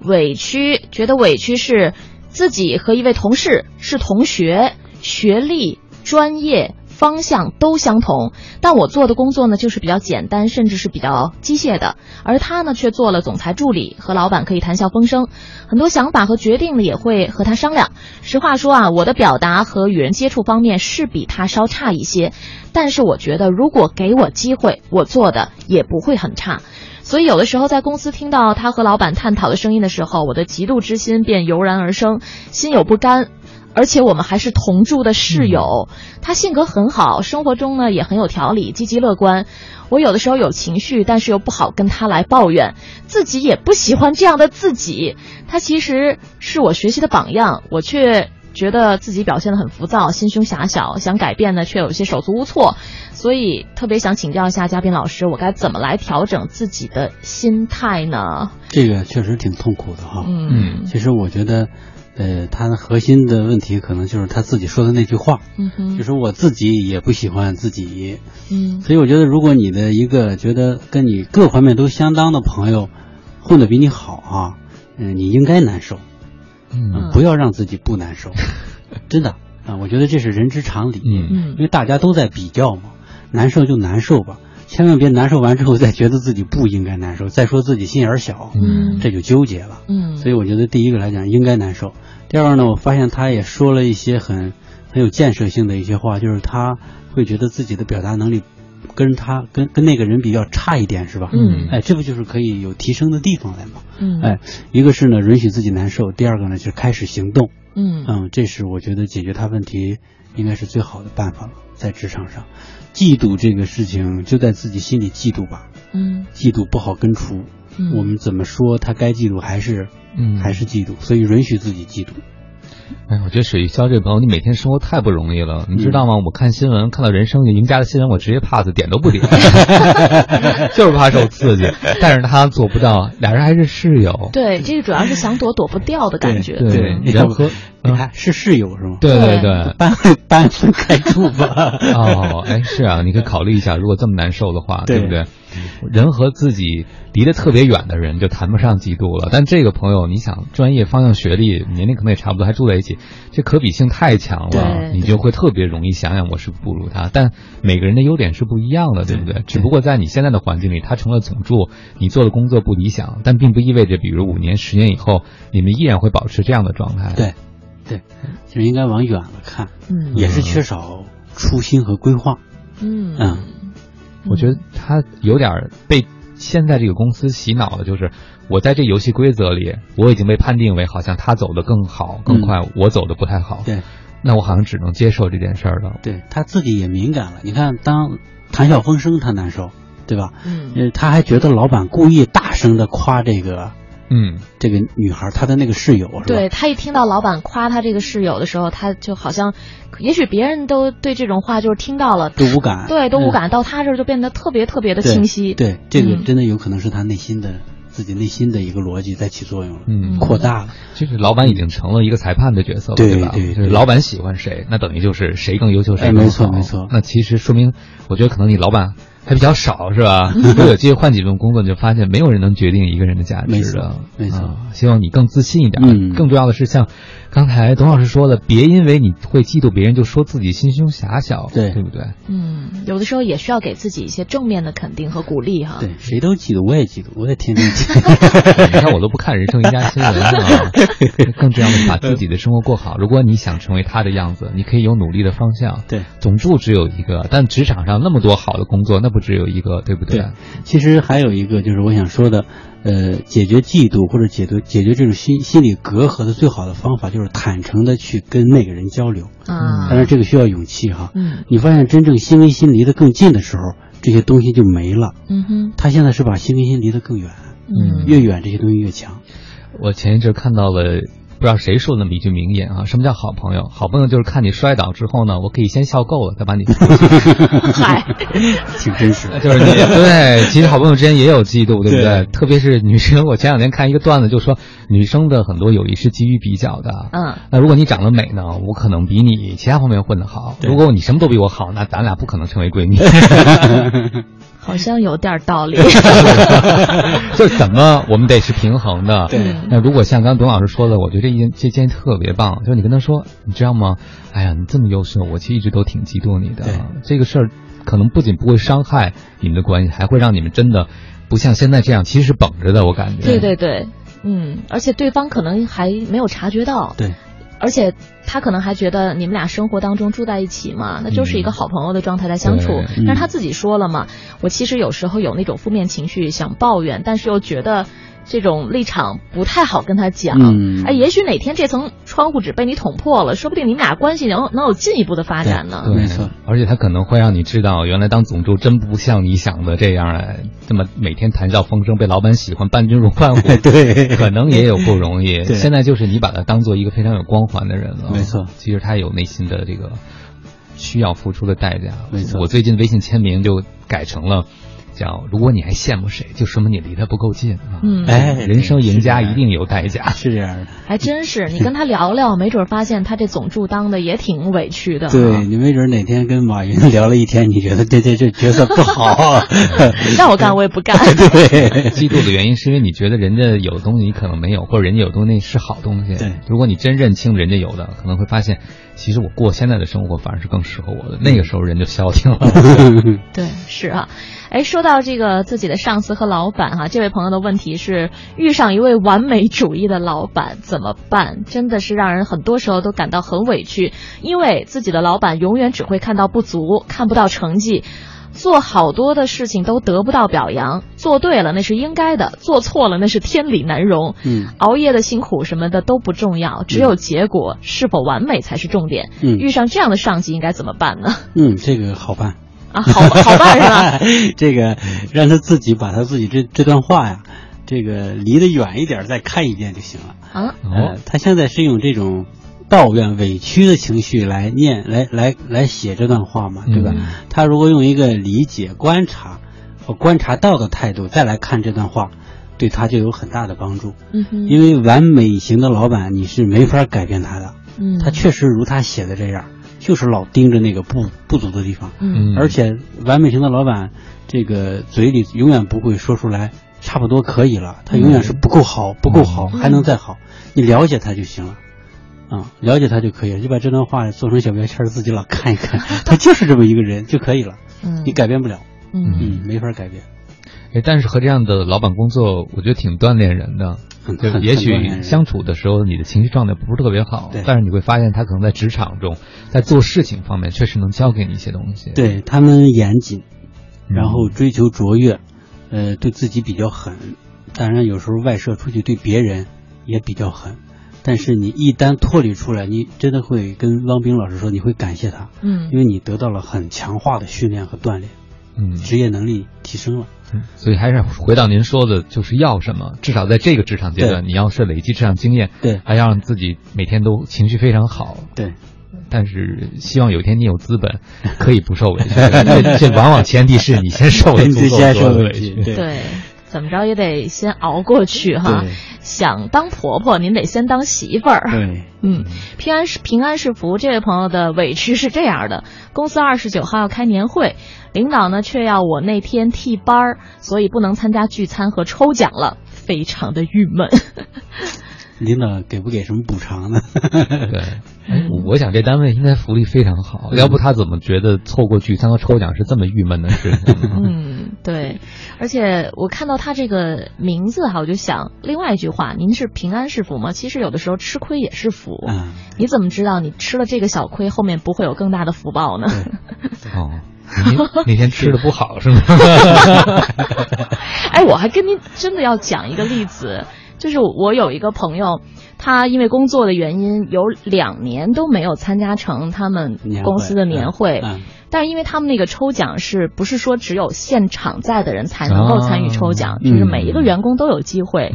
委屈，觉得委屈是自己和一位同事是同学，学历、专业。方向都相同，但我做的工作呢，就是比较简单，甚至是比较机械的，而他呢，却做了总裁助理，和老板可以谈笑风生，很多想法和决定呢，也会和他商量。实话说啊，我的表达和与人接触方面是比他稍差一些，但是我觉得如果给我机会，我做的也不会很差。所以有的时候在公司听到他和老板探讨的声音的时候，我的嫉妒之心便油然而生，心有不甘。而且我们还是同住的室友，他性格很好，生活中呢也很有条理，积极乐观。我有的时候有情绪，但是又不好跟他来抱怨，自己也不喜欢这样的自己。他其实是我学习的榜样，我却觉得自己表现的很浮躁，心胸狭小，想改变呢却有些手足无措。所以特别想请教一下嘉宾老师，我该怎么来调整自己的心态呢？这个确实挺痛苦的哈。嗯，其实我觉得。呃，他的核心的问题可能就是他自己说的那句话，就是我自己也不喜欢自己，嗯，所以我觉得，如果你的一个觉得跟你各方面都相当的朋友混得比你好啊，嗯，你应该难受，嗯，不要让自己不难受，真的。啊，我觉得这是人之常理，嗯，因为大家都在比较嘛，难受就难受吧，千万别难受完之后再觉得自己不应该难受，再说自己心眼小，嗯，这就纠结了，嗯，所以我觉得第一个来讲应该难受。第二呢，我发现他也说了一些很很有建设性的一些话，就是他会觉得自己的表达能力跟他跟跟那个人比较差一点，是吧？嗯，哎，这不就是可以有提升的地方来吗？嗯，哎，一个是呢允许自己难受，第二个呢就是开始行动。嗯嗯，这是我觉得解决他问题应该是最好的办法了，在职场上，嫉妒这个事情就在自己心里嫉妒吧。嗯，嫉妒不好根除。嗯，我们怎么说他该嫉妒还是嗯还是嫉妒，所以允许自己嫉妒。哎，我觉得水玉潇这朋友，你每天生活太不容易了，你知道吗？我看新闻，看到人生赢家的新闻，我直接 pass，点都不点，就是怕受刺激。但是他做不到，俩人还是室友。对，这个主要是想躲躲不掉的感觉。对，人和你看是室友是吗？对对对，搬搬分开住吧。哦，哎，是啊，你可以考虑一下，如果这么难受的话，对不对？人和自己离得特别远的人就谈不上嫉妒了，但这个朋友，你想专业方向、学历、年龄可能也差不多，还住在一起，这可比性太强了，你就会特别容易想想我是不如他。但每个人的优点是不一样的，对不对？只不过在你现在的环境里，他成了总助，你做的工作不理想，但并不意味着，比如五年、十年以后，你们依然会保持这样的状态。对，对，就应该往远了看。嗯，也是缺少初心和规划。嗯嗯。我觉得他有点被现在这个公司洗脑了，就是我在这游戏规则里，我已经被判定为好像他走的更好更快，我走的不太好。对，那我好像只能接受这件事儿了。对他自己也敏感了，你看，当谈笑风生他难受，对吧？嗯，呃，他还觉得老板故意大声的夸这个嗯，这个女孩她的那个室友是吧？对她一听到老板夸她这个室友的时候，她就好像，也许别人都对这种话就是听到了都无感，对，都无感，到她这儿就变得特别特别的清晰。对，这个嗯真的有可能是她内心的自己内心的一个逻辑在起作用了，嗯，扩大了。就是老板已经成了一个裁判的角色了，吧？对对就是老板喜欢谁，那等于就是谁更优秀谁哎更好。没错没错那其实说明，我觉得可能你老板还比较少，是吧？如果有机会换几份工作，你就发现没有人能决定一个人的价没错值的。没错啊希望你更自信一点。嗯更重要的是，像刚才董老师说的，别因为你会嫉妒别人，就说自己心胸狭小，对对不对？嗯，有的时候也需要给自己一些正面的肯定和鼓励哈。对，谁都嫉妒，我也嫉妒，我也天天嫉妒。你看我都不看人生赢家新闻啊，更重要的是把自己的生活过好。如果你想成为他的样子，你可以有努力的方向。对，总助只有一个，但职场上那么多好的工作，那不只有一个，对不对？对，其实还有一个就是我想说的，呃，解决嫉妒或者解决解决这种心心理隔阂的最好的方法就是坦诚的去跟那个人交流。啊但是这个需要勇气哈。嗯你发现真正心跟心离得更近的时候，这些东西就没了。嗯哼他现在是把心跟心离得更远，嗯越远这些东西越强。我前一阵看到了。不知道谁说的那么一句名言啊？什么叫好朋友？好朋友就是看你摔倒之后呢，我可以先笑够了，再把你 挺真实的。就是你对，其实好朋友之间也有嫉妒，对不对？对特别是女生，我前两天看一个段子，就说女生的很多友谊是基于比较的。嗯，那如果你长得美呢，我可能比你其他方面混得好；如果你什么都比我好，那咱俩不可能成为闺蜜。好像有点道理。就是怎么我们得是平衡的。对那如果像刚刚董老师说的，我觉得这一件这件特别棒，就是你跟他说，你知道吗？哎呀，你这么优秀，我其实一直都挺嫉妒你的。这个事儿可能不仅不会伤害你们的关系，还会让你们真的不像现在这样，其实是绷着的。我感觉。对对对，嗯，而且对方可能还没有察觉到。对。而且他可能还觉得你们俩生活当中住在一起嘛，那就是一个好朋友的状态在相处。对但是他自己说了嘛，我其实有时候有那种负面情绪想抱怨，但是又觉得这种立场不太好跟他讲。嗯哎，也许哪天这层窗户纸被你捅破了，说不定你们俩关系能能有进一步的发展呢。对，而且他可能会让你知道，原来当总助真不像你想的这样哎，这么每天谈笑风生，被老板喜欢，伴君如伴虎。对可能也有不容易。对现在就是你把他当做一个非常有光环的人了。没错，其实他有内心的这个需要付出的代价。没错我最近微信签名就改成了。叫如果你还羡慕谁，就说明你离他不够近啊！嗯哎人生赢家一定有代价，是这样的。还真是，你跟他聊聊，没准发现他这总助当的也挺委屈的。对你没准哪天跟马云聊了一天，你觉得这这这角色不好，让我干我也不干。对，嫉妒的原因是因为你觉得人家有东西你可能没有，或者人家有东西是好东西。对，如果你真认清人家有的，可能会发现，其实我过现在的生活反而是更适合我的。那个时候人就消停了。对，是啊。哎，说到这个自己的上司和老板哈、这位朋友的问题是遇上一位完美主义的老板怎么办？真的是让人很多时候都感到很委屈，因为自己的老板永远只会看到不足，看不到成绩。做好多的事情都得不到表扬，做对了那是应该的，做错了那是天理难容。嗯，熬夜的辛苦什么的都不重要，只有结果、是否完美才是重点。嗯遇上这样的上级应该怎么办呢？嗯，这个好办啊，好好办是吧？这个让他自己把他自己这这段话呀，这个离得远一点，再看一遍就行了。啊，呃，他现在是用这种抱怨、委屈的情绪来念、来来来写这段话嘛，对吧？嗯他如果用一个理解、观察和观察到的态度再来看这段话，对他就有很大的帮助。嗯哼，因为完美型的老板你是没法改变他的，嗯，他确实如他写的这样，就是老盯着那个不不足的地方。嗯而且完美型的老板，这个嘴里永远不会说出来差不多可以了，他永远是不够好，不够好，还能再好。你了解他就行了。啊、了解他就可以了，就把这段话做成小标签，自己老看一看，他就是这么一个人就可以了。嗯你改变不了，嗯嗯，没法改变。哎，但是和这样的老板工作，我觉得挺锻炼人的。就很也许相处的时候，你的情绪状态不是特别好，但是你会发现他可能在职场中，在做事情方面确实能教给你一些东西。对他们严谨，嗯然后追求卓越，呃，对自己比较狠，当然有时候外设出去对别人也比较狠。但是你一旦脱离出来，你真的会跟汪冰老师说，你会感谢他，嗯因为你得到了很强化的训练和锻炼，嗯，职业能力提提升了。所以还是回到您说的，就是要什么，至少在这个职场阶段，你要是累积职场经验，对，还要让自己每天都情绪非常好，对。但是希望有一天你有资本，可以不受委屈。这这往往前提是你先受了足够多的委屈。对，怎么着也得先熬过去哈。想当婆婆，您得先当媳妇儿。对，嗯，平安是平安是福。这位朋友的委屈是这样的：公司二十九号要开年会，领导呢却要我那天替班儿，所以不能参加聚餐和抽奖了，非常的郁闷。领导给不给什么补偿呢？对，我想这单位应该福利非常好，要不他怎么觉得错过聚餐和抽奖是这么郁闷的事？嗯，对。而且我看到他这个名字哈，我就想另外一句话：您是平安是福吗？其实有的时候吃亏也是福。嗯。你怎么知道你吃了这个小亏，后面不会有更大的福报呢？哦，那天吃的不好是吗？哎，我还跟您真的要讲一个例子。就是我有一个朋友，他因为工作的原因，有两年都没有参加成他们公司的年会。但是因为他们那个抽奖是不是说只有现场在的人才能够参与抽奖，就是每一个员工都有机会。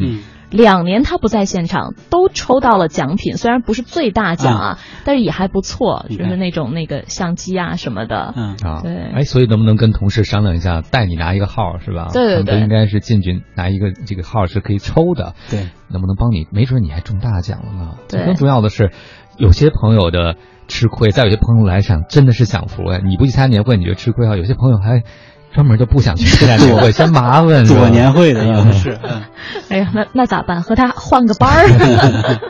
两年他不在现场，都抽到了奖品，虽然不是最大奖啊，但是也还不错，就是那种那个相机啊什么的。嗯啊，对。哎，所以能不能跟同事商量一下，带你拿一个号是吧？对对对。应该是进去拿一个这个号是可以抽的。对。能不能帮你？没准你还中大奖了呢。对。更重要的是，有些朋友的吃亏，在有些朋友来讲真的是享福哎。你不去参加年会，你就吃亏啊？有些朋友还。专门就不想去参加年会，嫌麻烦，躲年会的也是。哎呀，那那咋办？和他换个班儿。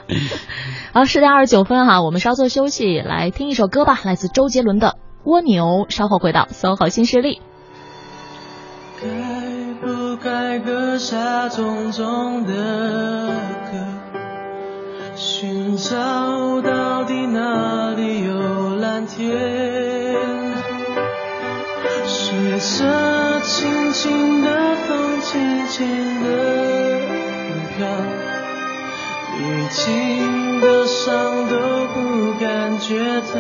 好，十点二十九分哈，我们稍作休息，来听一首歌吧，来自周杰伦的《蜗牛》。稍后回到 SOHO 新势力。该不该割下重重的歌？寻找到底哪里有蓝天？夜色轻轻的风，轻轻的飘，已经的伤都不感觉疼。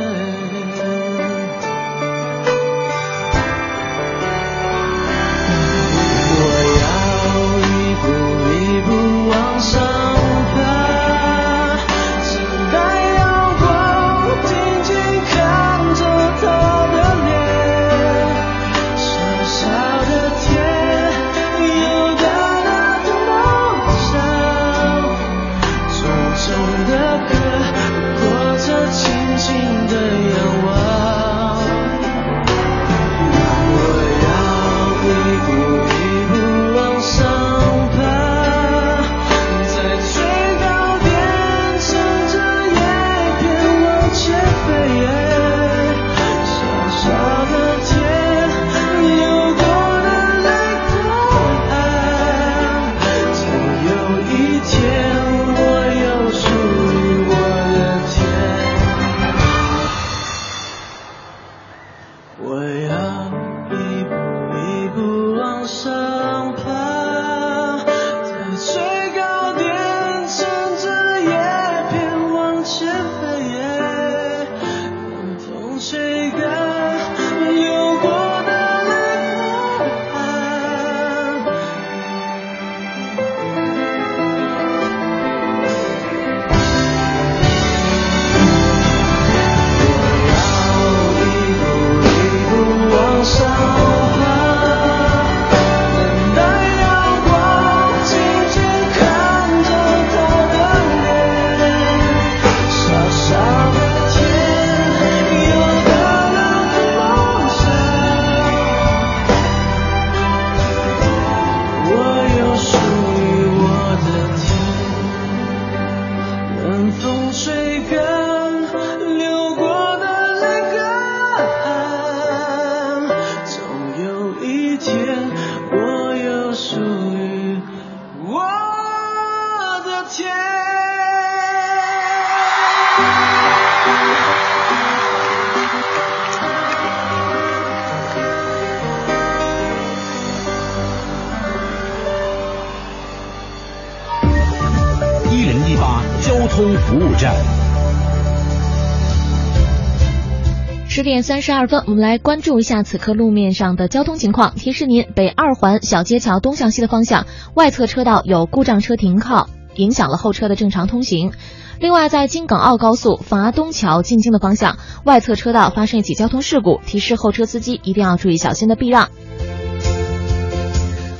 点三十二分，我们来关注一下此刻路面上的交通情况。提示您，北二环小街桥东向西的方向外侧车道有故障车停靠，影响了后车的正常通行。另外，在京港澳高速阀东桥进京的方向外侧车道发生一起交通事故，提示后车司机一定要注意小心的避让。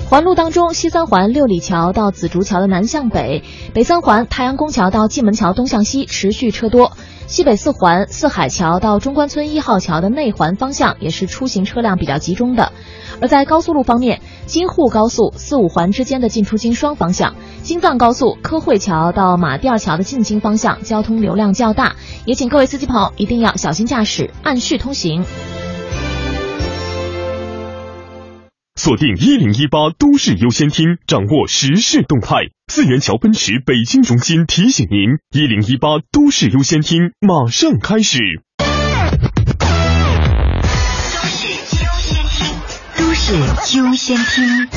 环路当中，西三环六里桥到紫竹桥的南向北，北三环太阳宫桥到蓟门桥东向西持续车多。西北四环四海桥到中关村一号桥的内环方向也是出行车辆比较集中的。而在高速路方面，京沪高速四五环之间的进出京双方向，京藏高速科惠桥到马甸桥的进京方向交通流量较大，也请各位司机朋友一定要小心驾驶，按序通行。锁定一零一八都市优先厅，掌握时事动态。四元桥奔驰北京中心提醒您：一零一八都市优先厅马上开始。都市优先厅，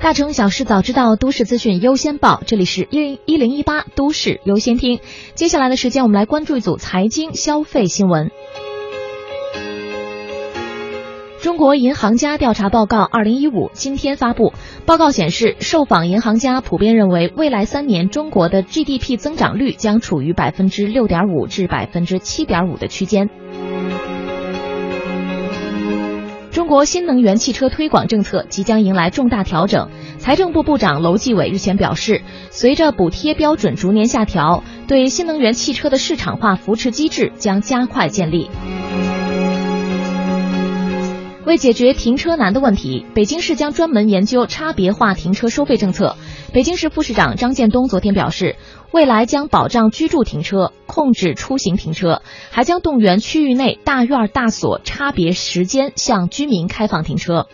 大城小事早知道，都市资讯优先报。这里是一零一零一八都市优先厅。接下来的时间，我们来关注一组财经消费新闻。中国银行家调查报告二零一五今天发布，报告显示，受访银行家普遍认为，未来三年中国的 GDP 增长率将处于百分之六点五至百分之七点五的区间。中国新能源汽车推广政策即将迎来重大调整。财政部部长楼继伟日前表示，随着补贴标准逐年下调，对新能源汽车的市场化扶持机制将加快建立。为解决停车难的问题，北京市将专门研究差别化停车收费政策。北京市副市长张建东昨天表示，未来将保障居住停车，控制出行停车，还将动员区域内大院大所差别时间向居民开放停车。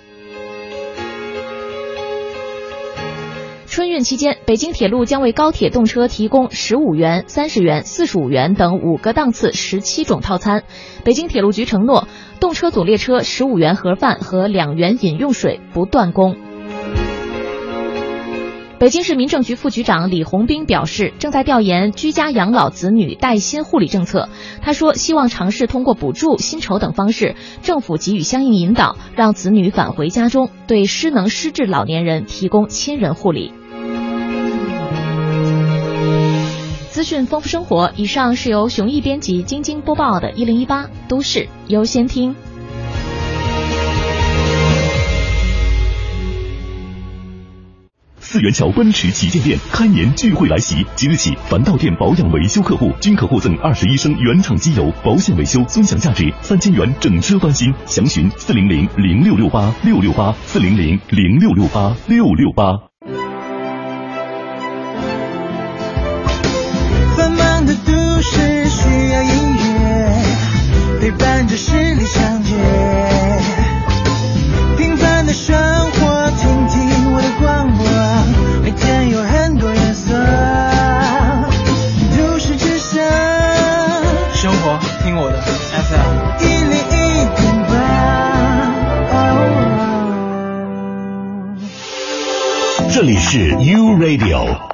春运期间，北京铁路将为高铁动车提供十五元、三十元、四十五元等五个档次十七种套餐。北京铁路局承诺，动车组列车十五元盒饭和两元饮用水不断供。北京市民政局副局长李红兵表示，正在调研居家养老子女带薪护理政策。他说，希望尝试通过补助、薪酬等方式，政府给予相应引导，让子女返回家中，对失能失智老年人提供亲人护理。资讯丰富生活。以上是由熊毅编辑、晶晶播报的《一零一八都市优先听》。四元桥奔驰旗舰店开年聚会来袭，即日起，凡到店保养维修客户均可获赠二十一升原厂机油，保险维修尊享价值三千元，整车翻新。详询四零零零六六八六六八四零零零六六八六六八。的都市需要音乐陪伴着十里长街，平凡的生活，听听我的广播，每天有很多颜色。都市之声，生活听我的 FM 一零一点八。这里是 U Radio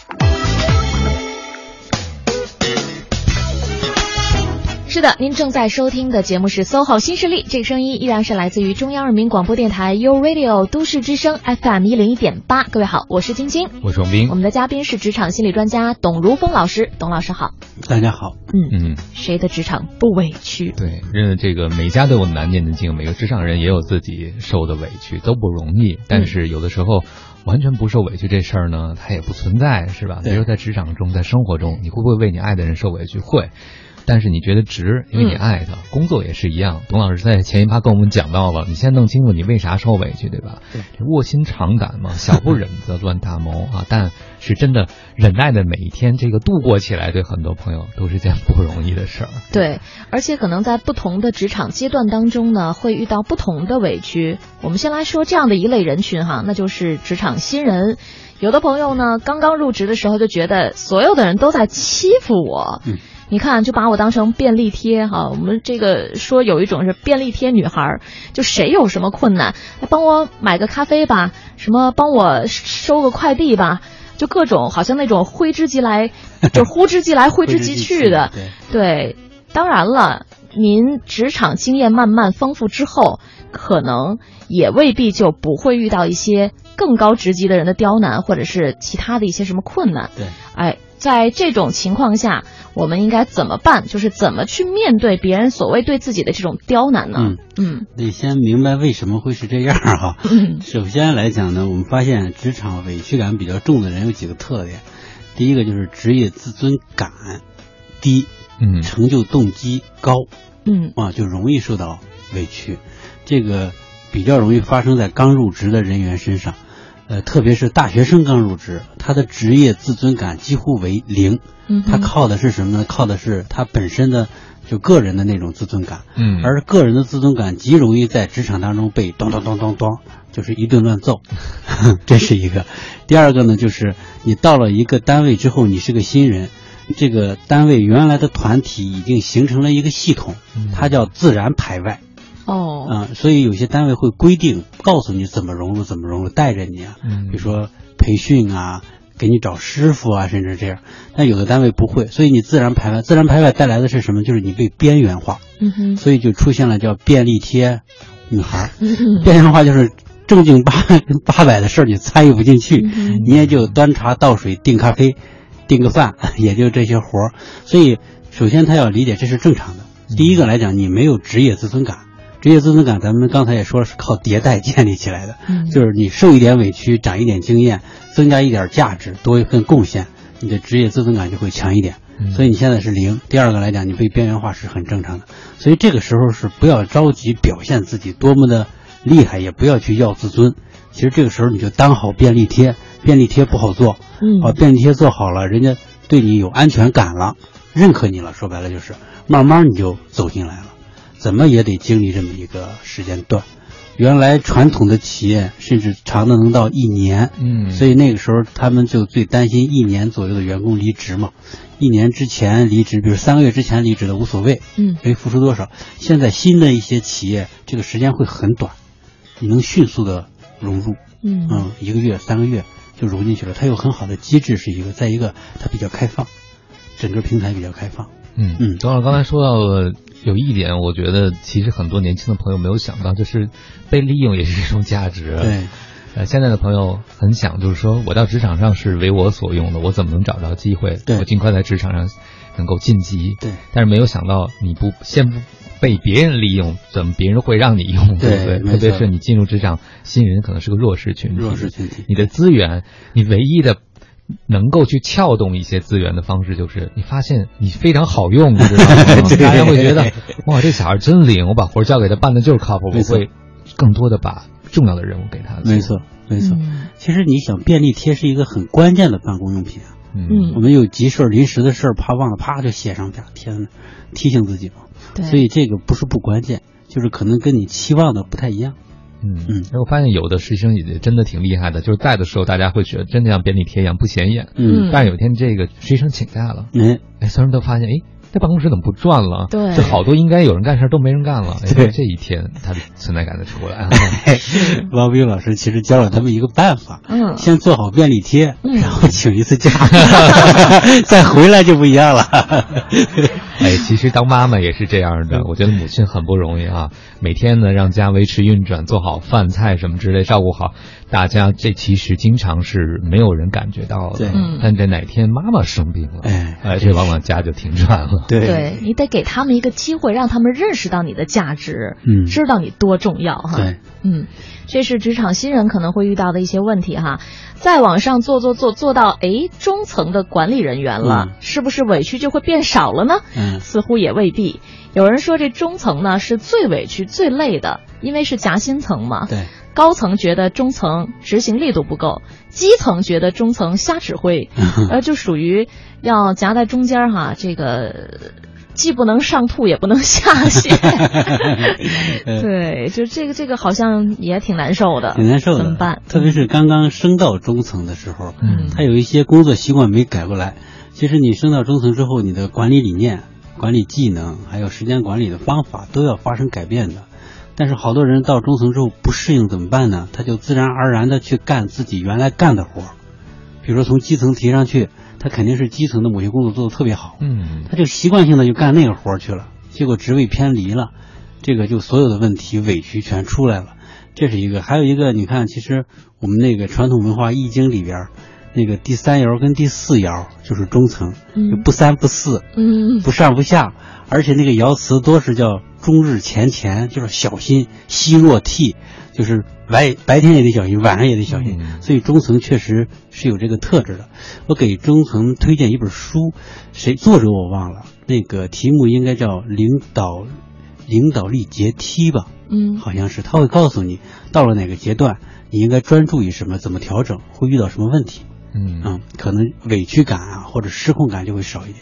是的，您正在收听的节目是 SOHO 新势力，这个声音依然是来自于中央人民广播电台 u Radio 都市之声 FM 一零一点八。各位好，我是晶晶，我是王斌，我们的嘉宾是职场心理专家董如峰老师，董老师好。大家好，嗯嗯，谁的职场不委屈？对，认这个每家都有难念的经，每个职场人也有自己受的委屈，都不容易。但是有的时候。完全不受委屈这事儿呢，它也不存在，是吧？比如在职场中，在生活中，你会不会为你爱的人受委屈？会。但是你觉得值，因为你爱他。工作也是一样。董老师在前一趴跟我们讲到了，你先弄清楚你为啥受委屈，对吧？对，卧薪尝胆嘛，小不忍则乱大谋啊。但是真的忍耐的每一天，这个度过起来，对很多朋友都是件不容易的事儿。对，而且可能在不同的职场阶段当中呢，会遇到不同的委屈。我们先来说这样的一类人群哈，那就是职场新人。有的朋友呢，刚刚入职的时候就觉得所有的人都在欺负我。嗯你看，就把我当成便利贴哈。我们这个说有一种是便利贴女孩，就谁有什么困难，来帮我买个咖啡吧，什么帮我收个快递吧，就各种好像那种挥之即来，就呼之即来挥之即去的。对，当然了，您职场经验慢慢丰富之后，可能也未必就不会遇到一些更高职级的人的刁难，或者是其他的一些什么困难。对，哎。在这种情况下，我们应该怎么办？就是怎么去面对别人所谓对自己的这种刁难呢？嗯嗯，得先明白为什么会是这样哈。首先来讲呢，我们发现职场委屈感比较重的人有几个特点。第一个就是职业自尊感低，嗯，成就动机高，嗯啊，就容易受到委屈。这个比较容易发生在刚入职的人员身上。呃，特别是大学生刚入职，他的职业自尊感几乎为零。嗯，他靠的是什么呢？靠的是他本身的就个人的那种自尊感。嗯，而个人的自尊感极容易在职场当中被咚咚咚咚咚，就是一顿乱揍。这是一个。第二个呢，就是你到了一个单位之后，你是个新人，这个单位原来的团体已经形成了一个系统，它叫自然排外。哦，嗯，所以有些单位会规定，告诉你怎么融入，怎么融入，带着你啊，嗯，比如说培训啊，给你找师傅啊，甚至这样。但有的单位不会，所以你自然排外，自然排外带来的是什么？就是你被边缘化。嗯哼，所以就出现了叫便利贴女孩。嗯边缘化就是正经八八百的事儿你参与不进去，嗯你也就端茶倒水、订咖啡、订个饭，也就这些活儿。所以首先他要理解这是正常的。第一个来讲，你没有职业自尊感。职业自尊感，咱们刚才也说了，是靠迭代建立起来的。嗯，就是你受一点委屈，长一点经验，增加一点价值，多一份贡献，你的职业自尊感就会强一点。嗯、所以你现在是零。第二个来讲，你被边缘化是很正常的。所以这个时候是不要着急表现自己多么的厉害，也不要去要自尊。其实这个时候你就当好便利贴，便利贴不好做。嗯，啊，便利贴做好了，人家对你有安全感了，认可你了。说白了就是，慢慢你就走进来了。怎么也得经历这么一个时间段，原来传统的企业甚至长的能到一年，嗯，所以那个时候他们就最担心一年左右的员工离职嘛，一年之前离职，比如三个月之前离职的无所谓，嗯，可以付出多少。现在新的一些企业，这个时间会很短，你能迅速的融入，嗯。嗯，一个月、三个月就融进去了。它有很好的机制，是一个，再一个它比较开放，整个平台比较开放。嗯。嗯，董老刚才说到了有一点，我觉得其实很多年轻的朋友没有想到，就是被利用也是一种价值。对，呃，现在的朋友很想就是说，我到职场上是为我所用的，我怎么能找到机会？对我尽快在职场上能够晋级。对，但是没有想到你不先不被别人利用，怎么别人会让你用？对不对？特别是你进入职场，新人可能是个弱势群体，弱势群体，你的资源，你唯一的。能够去撬动一些资源的方式，就是你发现你非常好用，知道吗？大家会觉得哇，这小孩真灵，我把活交给他办的就是靠谱，我会更多的把重要的任务给他。没错，没错。嗯、其实你想，便利贴是一个很关键的办公用品啊。嗯，我们有急事临时的事儿，怕忘了，啪就写上，贴上，提醒自己嘛。对。所以这个不是不关键，就是可能跟你期望的不太一样。嗯。嗯，我发现有的实习生也真的挺厉害的，就是在的时候大家会觉得真的像便利贴一样不显眼，嗯，但是有一天这个实习生请假了，嗯。哎，所有人都发现，哎，这办公室怎么不转了？对，就好多应该有人干事都没人干了，对，这一天他的存在感就出来了。王斌老师其实教了他们一个办法，嗯，先做好便利贴，嗯、然后请一次假，再回来就不一样了。哎，其实当妈妈也是这样的，我觉得母亲很不容易啊，每天呢让家维持运转，做好饭菜什么之类，照顾好大家，这其实经常是没有人感觉到的。对，但这哪天妈妈生病了，哎，哎，这往往家就停转了。对，对你得给他们一个机会，让他们认识到你的价值，嗯，知道你多重要哈。对，嗯，这是职场新人可能会遇到的一些问题哈。再往上做做做做到哎中层的管理人员了，嗯、是不是委屈就会变少了呢？嗯，似乎也未必。有人说这中层呢是最委屈最累的，因为是夹心层嘛。对。高层觉得中层执行力度不够，基层觉得中层瞎指挥，呃，就属于要夹在中间哈，这个既不能上吐也不能下泻。对，就这个这个好像也挺难受的，挺难受的，怎么办？特别是刚刚升到中层的时候，嗯，他有一些工作习惯没改过来。其实你升到中层之后，你的管理理念、管理技能，还有时间管理的方法都要发生改变的。但是好多人到中层之后不适应怎么办呢？他就自然而然的去干自己原来干的活儿，比如说从基层提上去，他肯定是基层的某些工作做得特别好，嗯，他就习惯性的就干那个活儿去了，结果职位偏离了，这个就所有的问题委屈全出来了。这是一个，还有一个，你看，其实我们那个传统文化《易经》里边，那个第三爻跟第四爻就是中层，嗯。不三不四，嗯，不上不下，而且那个爻辞多是叫终日乾乾，就是小心惜若替，就是白白天也得小心，晚上也得小心。所以中层确实是有这个特质的。我给中层推荐一本书，谁作者我忘了，那个题目应该叫《领导领导力阶梯》吧。嗯，好像是他会告诉你到了哪个阶段，你应该专注于什么，怎么调整，会遇到什么问题。嗯可能委屈感啊或者失控感就会少一点。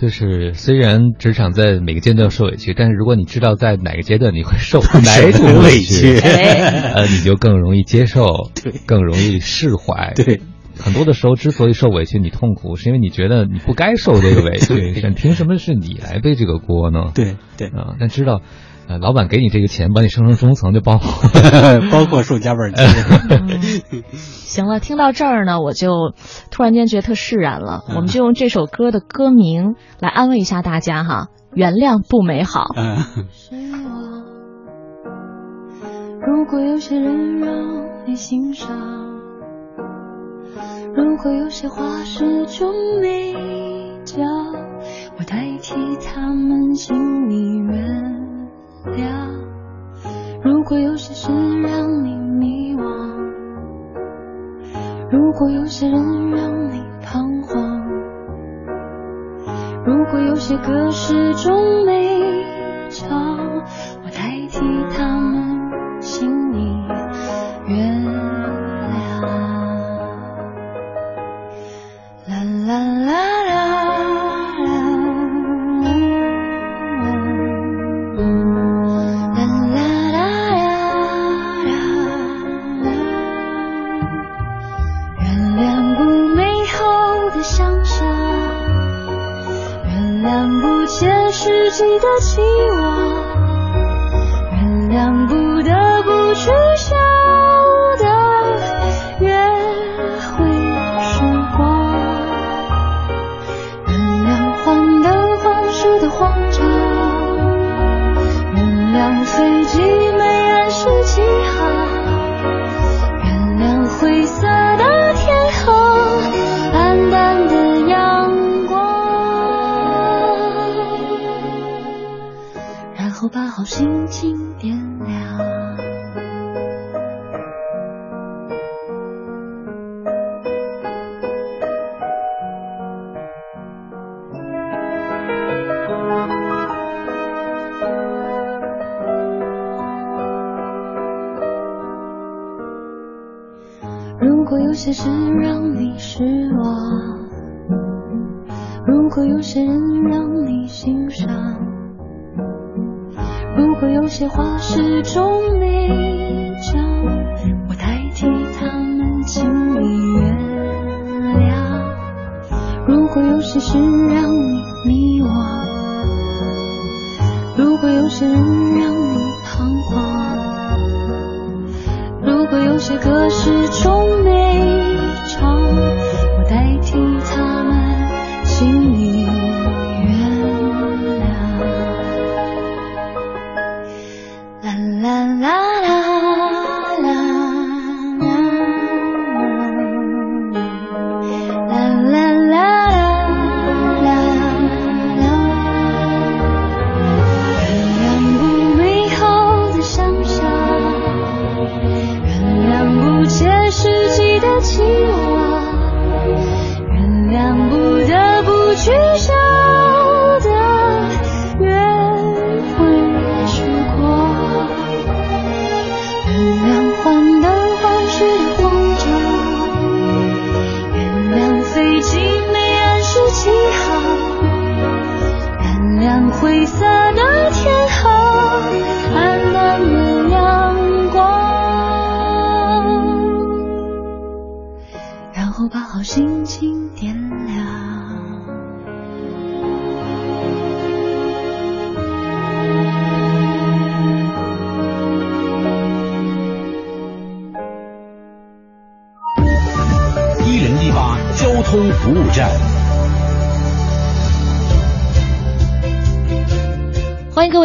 就是虽然职场在每个阶段受委屈，但是如果你知道在哪个阶段你会受哪种委屈，呃，你就更容易接受，对，更容易释怀。对，很多的时候之所以受委屈，你痛苦，是因为你觉得你不该受这个委屈，凭什么是你来背这个锅呢？对对啊，但知道。呃，老板给你这个钱，把你升成中层，就包括 包括受加班金。行了，听到这儿呢，我就突然间觉得特释然了。嗯我们就用这首歌的歌名来安慰一下大家哈，原谅不美好。嗯。如果有些人让你欣赏，如果有些话始终没讲，我代替他们，请你原谅。如果有些事让你迷惘，如果有些人让你彷徨，如果有些歌始终没唱，我代替他们，请你原谅。啦啦啦啦现实记得起我原谅不把好心情点亮。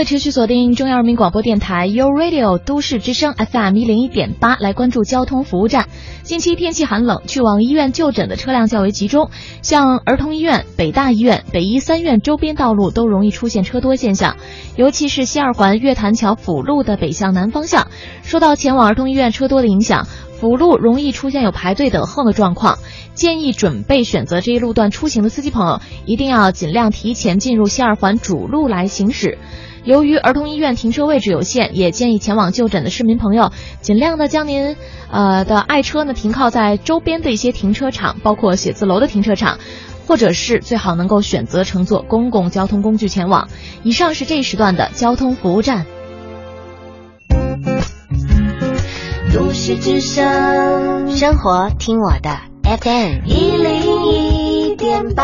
持续锁定中央人民广播电台 You Radio 都市之声 FM 一零一点八，来关注交通服务站。近期天气寒冷，去往医院就诊的车辆较为集中，像儿童医院、北大医院、北医三院周边道路都容易出现车多现象，尤其是西二环月坛桥辅路的北向南方向，受到前往儿童医院车多的影响，辅路容易出现有排队等候的状况。建议准备选择这一路段出行的司机朋友，一定要尽量提前进入西二环主路来行驶。由于儿童医院停车位置有限，也建议前往就诊的市民朋友，尽量的将您呃的爱车呢停靠在周边的一些停车场，包括写字楼的停车场，或者是最好能够选择乘坐公共交通工具前往。以上是这一时段的交通服务站。都市之声，生活听我的。FM 一零一点八，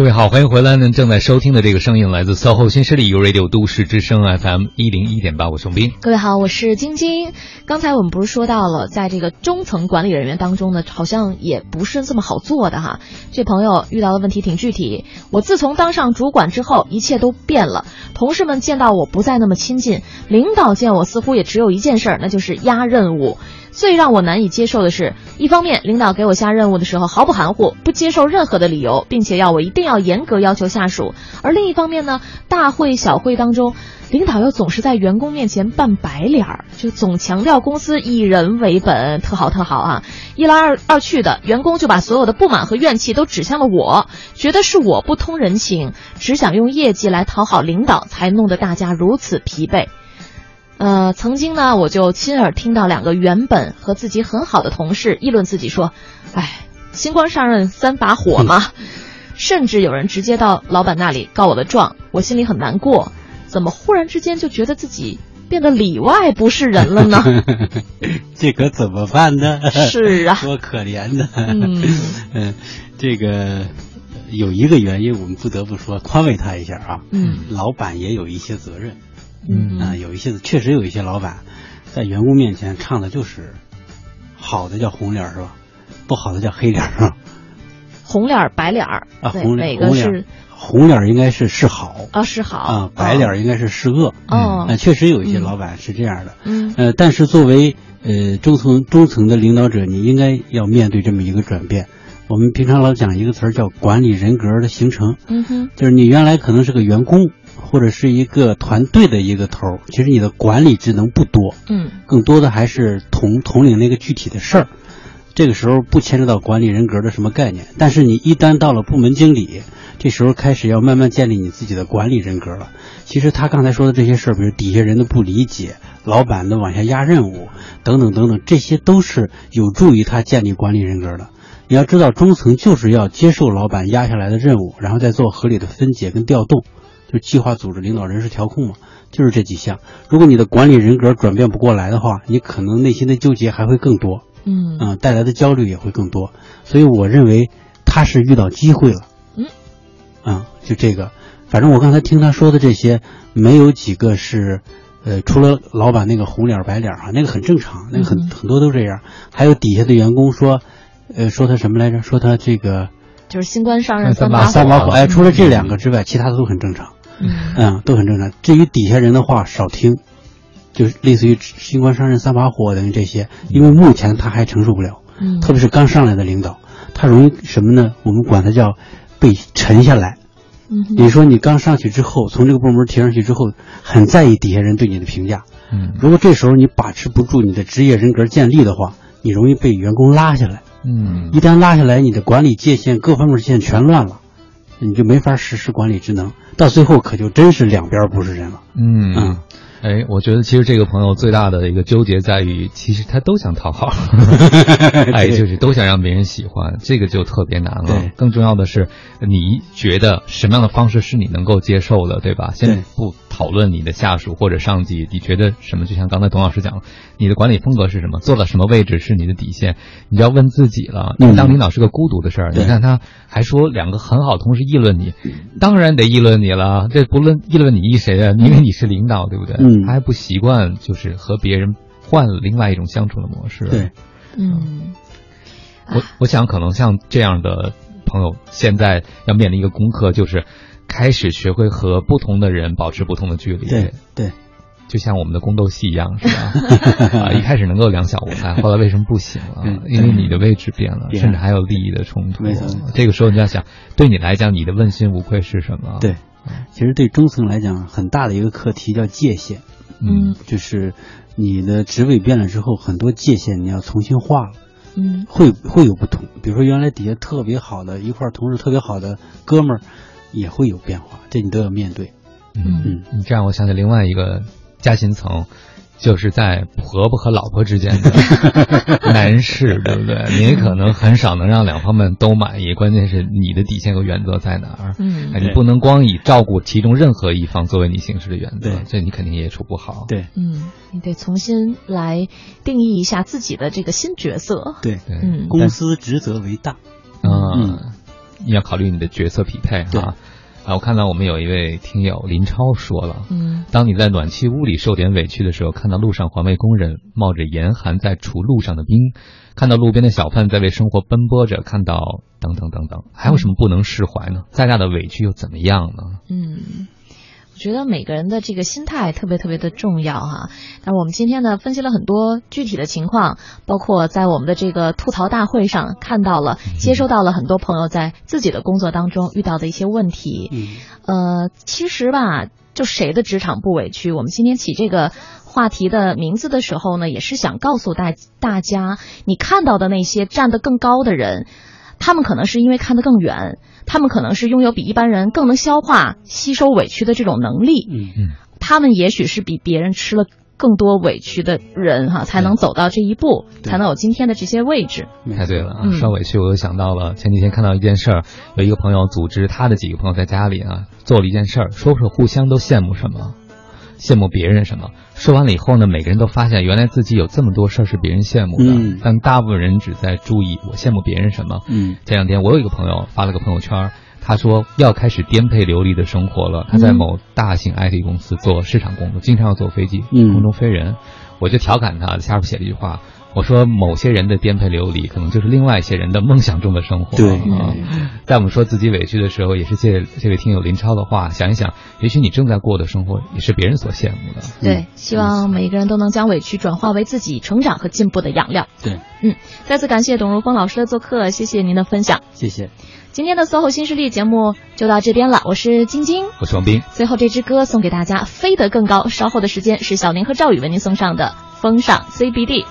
各位好，欢迎回来呢！正在收听的这个声音来自 SOHO 新势力 U Radio 都市之声 FM 一零一点八，我宋斌。各位好，我是晶晶。刚才我们不是说到了，在这个中层管理人员当中呢，好像也不是这么好做的哈。这朋友遇到的问题挺具体。我自从当上主管之后，一切都变了。同事们见到我不再那么亲近，领导见我似乎也只有一件事儿，那就是压任务。最让我难以接受的是，一方面领导给我下任务的时候毫不含糊，不接受任何的理由，并且要我一定要严格要求下属；而另一方面呢，大会小会当中，领导又总是在员工面前扮白脸儿，就总强调公司以人为本，特好特好啊！一来二二去的，员工就把所有的不满和怨气都指向了我，觉得是我不通人情，只想用业绩来讨好领导，才弄得大家如此疲惫。呃，曾经呢，我就亲耳听到两个原本和自己很好的同事议论自己说：“哎，新官上任三把火嘛。” 甚至有人直接到老板那里告我的状，我心里很难过。怎么忽然之间就觉得自己变得里外不是人了呢？这可怎么办呢？是啊，多可怜呢。嗯嗯，这个有一个原因，我们不得不说宽慰他一下啊。嗯，老板也有一些责任。嗯啊，有一些确实有一些老板，在员工面前唱的就是好的叫红脸是吧？不好的叫黑脸是吧？红脸白脸儿啊，红脸哪个是红脸应该是是好啊，是好啊，白脸应该是是恶哦。啊，确实有一些老板是这样的。嗯呃，但是作为呃中层中层的领导者，你应该要面对这么一个转变。我们平常老讲一个词儿叫管理人格的形成。嗯哼，就是你原来可能是个员工。或者是一个团队的一个头儿，其实你的管理职能不多，嗯，更多的还是统统领那个具体的事儿。这个时候不牵扯到管理人格的什么概念，但是你一旦到了部门经理，这时候开始要慢慢建立你自己的管理人格了。其实他刚才说的这些事儿，比如底下人的不理解，老板的往下压任务，等等等等，这些都是有助于他建立管理人格的。你要知道，中层就是要接受老板压下来的任务，然后再做合理的分解跟调动。就计划、组织、领导、人事调控嘛，就是这几项。如果你的管理人格转变不过来的话，你可能内心的纠结还会更多，嗯嗯，带来的焦虑也会更多。所以我认为他是遇到机会了，嗯，啊，就这个。反正我刚才听他说的这些，没有几个是，呃，除了老板那个红脸白脸啊，那个很正常，那个很很多都这样。还有底下的员工说，呃，说他什么来着？说他这个就是新官上任三把三把火。哎，除了这两个之外，其他的都很正常。嗯都很正常。至于底下人的话少听，就是类似于新官上任三把火等于这些，因为目前他还承受不了。嗯，特别是刚上来的领导，他容易什么呢？我们管他叫被沉下来。嗯，你说你刚上去之后，从这个部门提上去之后，很在意底下人对你的评价。嗯，如果这时候你把持不住你的职业人格建立的话，你容易被员工拉下来。嗯，一旦拉下来，你的管理界限各方面线全乱了。你就没法实施管理职能，到最后可就真是两边不是人了。嗯嗯，哎，我觉得其实这个朋友最大的一个纠结在于，其实他都想讨好，哎，就是都想让别人喜欢，这个就特别难了。更重要的是，你觉得什么样的方式是你能够接受的，对吧？先不讨论你的下属或者上级，你觉得什么？就像刚才董老师讲，你的管理风格是什么？做到什么位置是你的底线？你就要问自己了。因为当领导是个孤独的事儿，你看他还说两个很好同事议论你，当然得议论你了。这不论议论你议谁啊？因为你是领导，对不对？嗯他还不习惯，就是和别人换另外一种相处的模式。对，嗯，我我想可能像这样的朋友，现在要面临一个功课，就是开始学会和不同的人保持不同的距离。对对，就像我们的宫斗戏一样，是吧？啊，一开始能够两小无猜，后来为什么不行了？因为你的位置变了，甚至还有利益的冲突。没错这个时候你要想，对你来讲，你的问心无愧是什么？对，其实对中层来讲，很大的一个课题叫界限。嗯，就是你的职位变了之后，很多界限你要重新画了。嗯，会会有不同。比如说，原来底下特别好的一块同事，特别好的哥们儿，也会有变化，这你都要面对。嗯嗯，你这样我想起另外一个夹心层，就是在婆婆和老婆之间的 男士，对不对？你可能很少能让两方面都满意，关键是你的底线和原则在哪儿？嗯哎你不能光以照顾其中任何一方作为你行事的原则，这你肯定也处不好。对，嗯，你得重新来定义一下自己的这个新角色。对嗯公司职责为大。嗯，你要考虑你的角色匹配哈。啊，我看到我们有一位听友林超说了，嗯，当你在暖气屋里受点委屈的时候，看到路上环卫工人冒着严寒在除路上的冰，看到路边的小贩在为生活奔波着，看到等等等等，还有什么不能释怀呢？再大的委屈又怎么样呢？嗯，我觉得每个人的这个心态特别特别的重要哈。那我们今天呢分析了很多具体的情况，包括在我们的这个吐槽大会上看到了、接收到了很多朋友在自己的工作当中遇到的一些问题。嗯，呃，其实吧，就谁的职场不委屈？我们今天起这个。话题的名字的时候呢，也是想告诉大大家，你看到的那些站得更高的人，他们可能是因为看得更远，他们可能是拥有比一般人更能消化、吸收委屈的这种能力。嗯嗯，他们也许是比别人吃了更多委屈的人哈，才能走到这一步，才能有今天的这些位置。太对了啊！嗯说委屈，我又想到了前几天看到一件事儿，有一个朋友组织他的几个朋友在家里啊做了一件事儿，说说互相都羡慕什么。羡慕别人什么？说完了以后呢，每个人都发现原来自己有这么多事儿是别人羡慕的，嗯但大部分人只在注意我羡慕别人什么。嗯，前两天我有一个朋友发了个朋友圈，他说要开始颠沛流离的生活了。他在某大型 IT 公司做市场工作，经常要坐飞机，嗯空中飞人。我就调侃他，下边写了一句话。我说，某些人的颠沛流离，可能就是另外一些人的梦想中的生活。对啊，在我们说自己委屈的时候，也是借这位听友林超的话，想一想，也许你正在过的生活，也是别人所羡慕的。对，希望每一个人都能将委屈转化为自己成长和进步的养料。对，嗯，再次感谢董如峰老师的做客，谢谢您的分享。谢谢。今天的 SOHO 新势力节目就到这边了，我是晶晶，我是王斌。最后这支歌送给大家，飞得更高。稍后的时间是小宁和赵宇为您送上的《风尚 CBD》。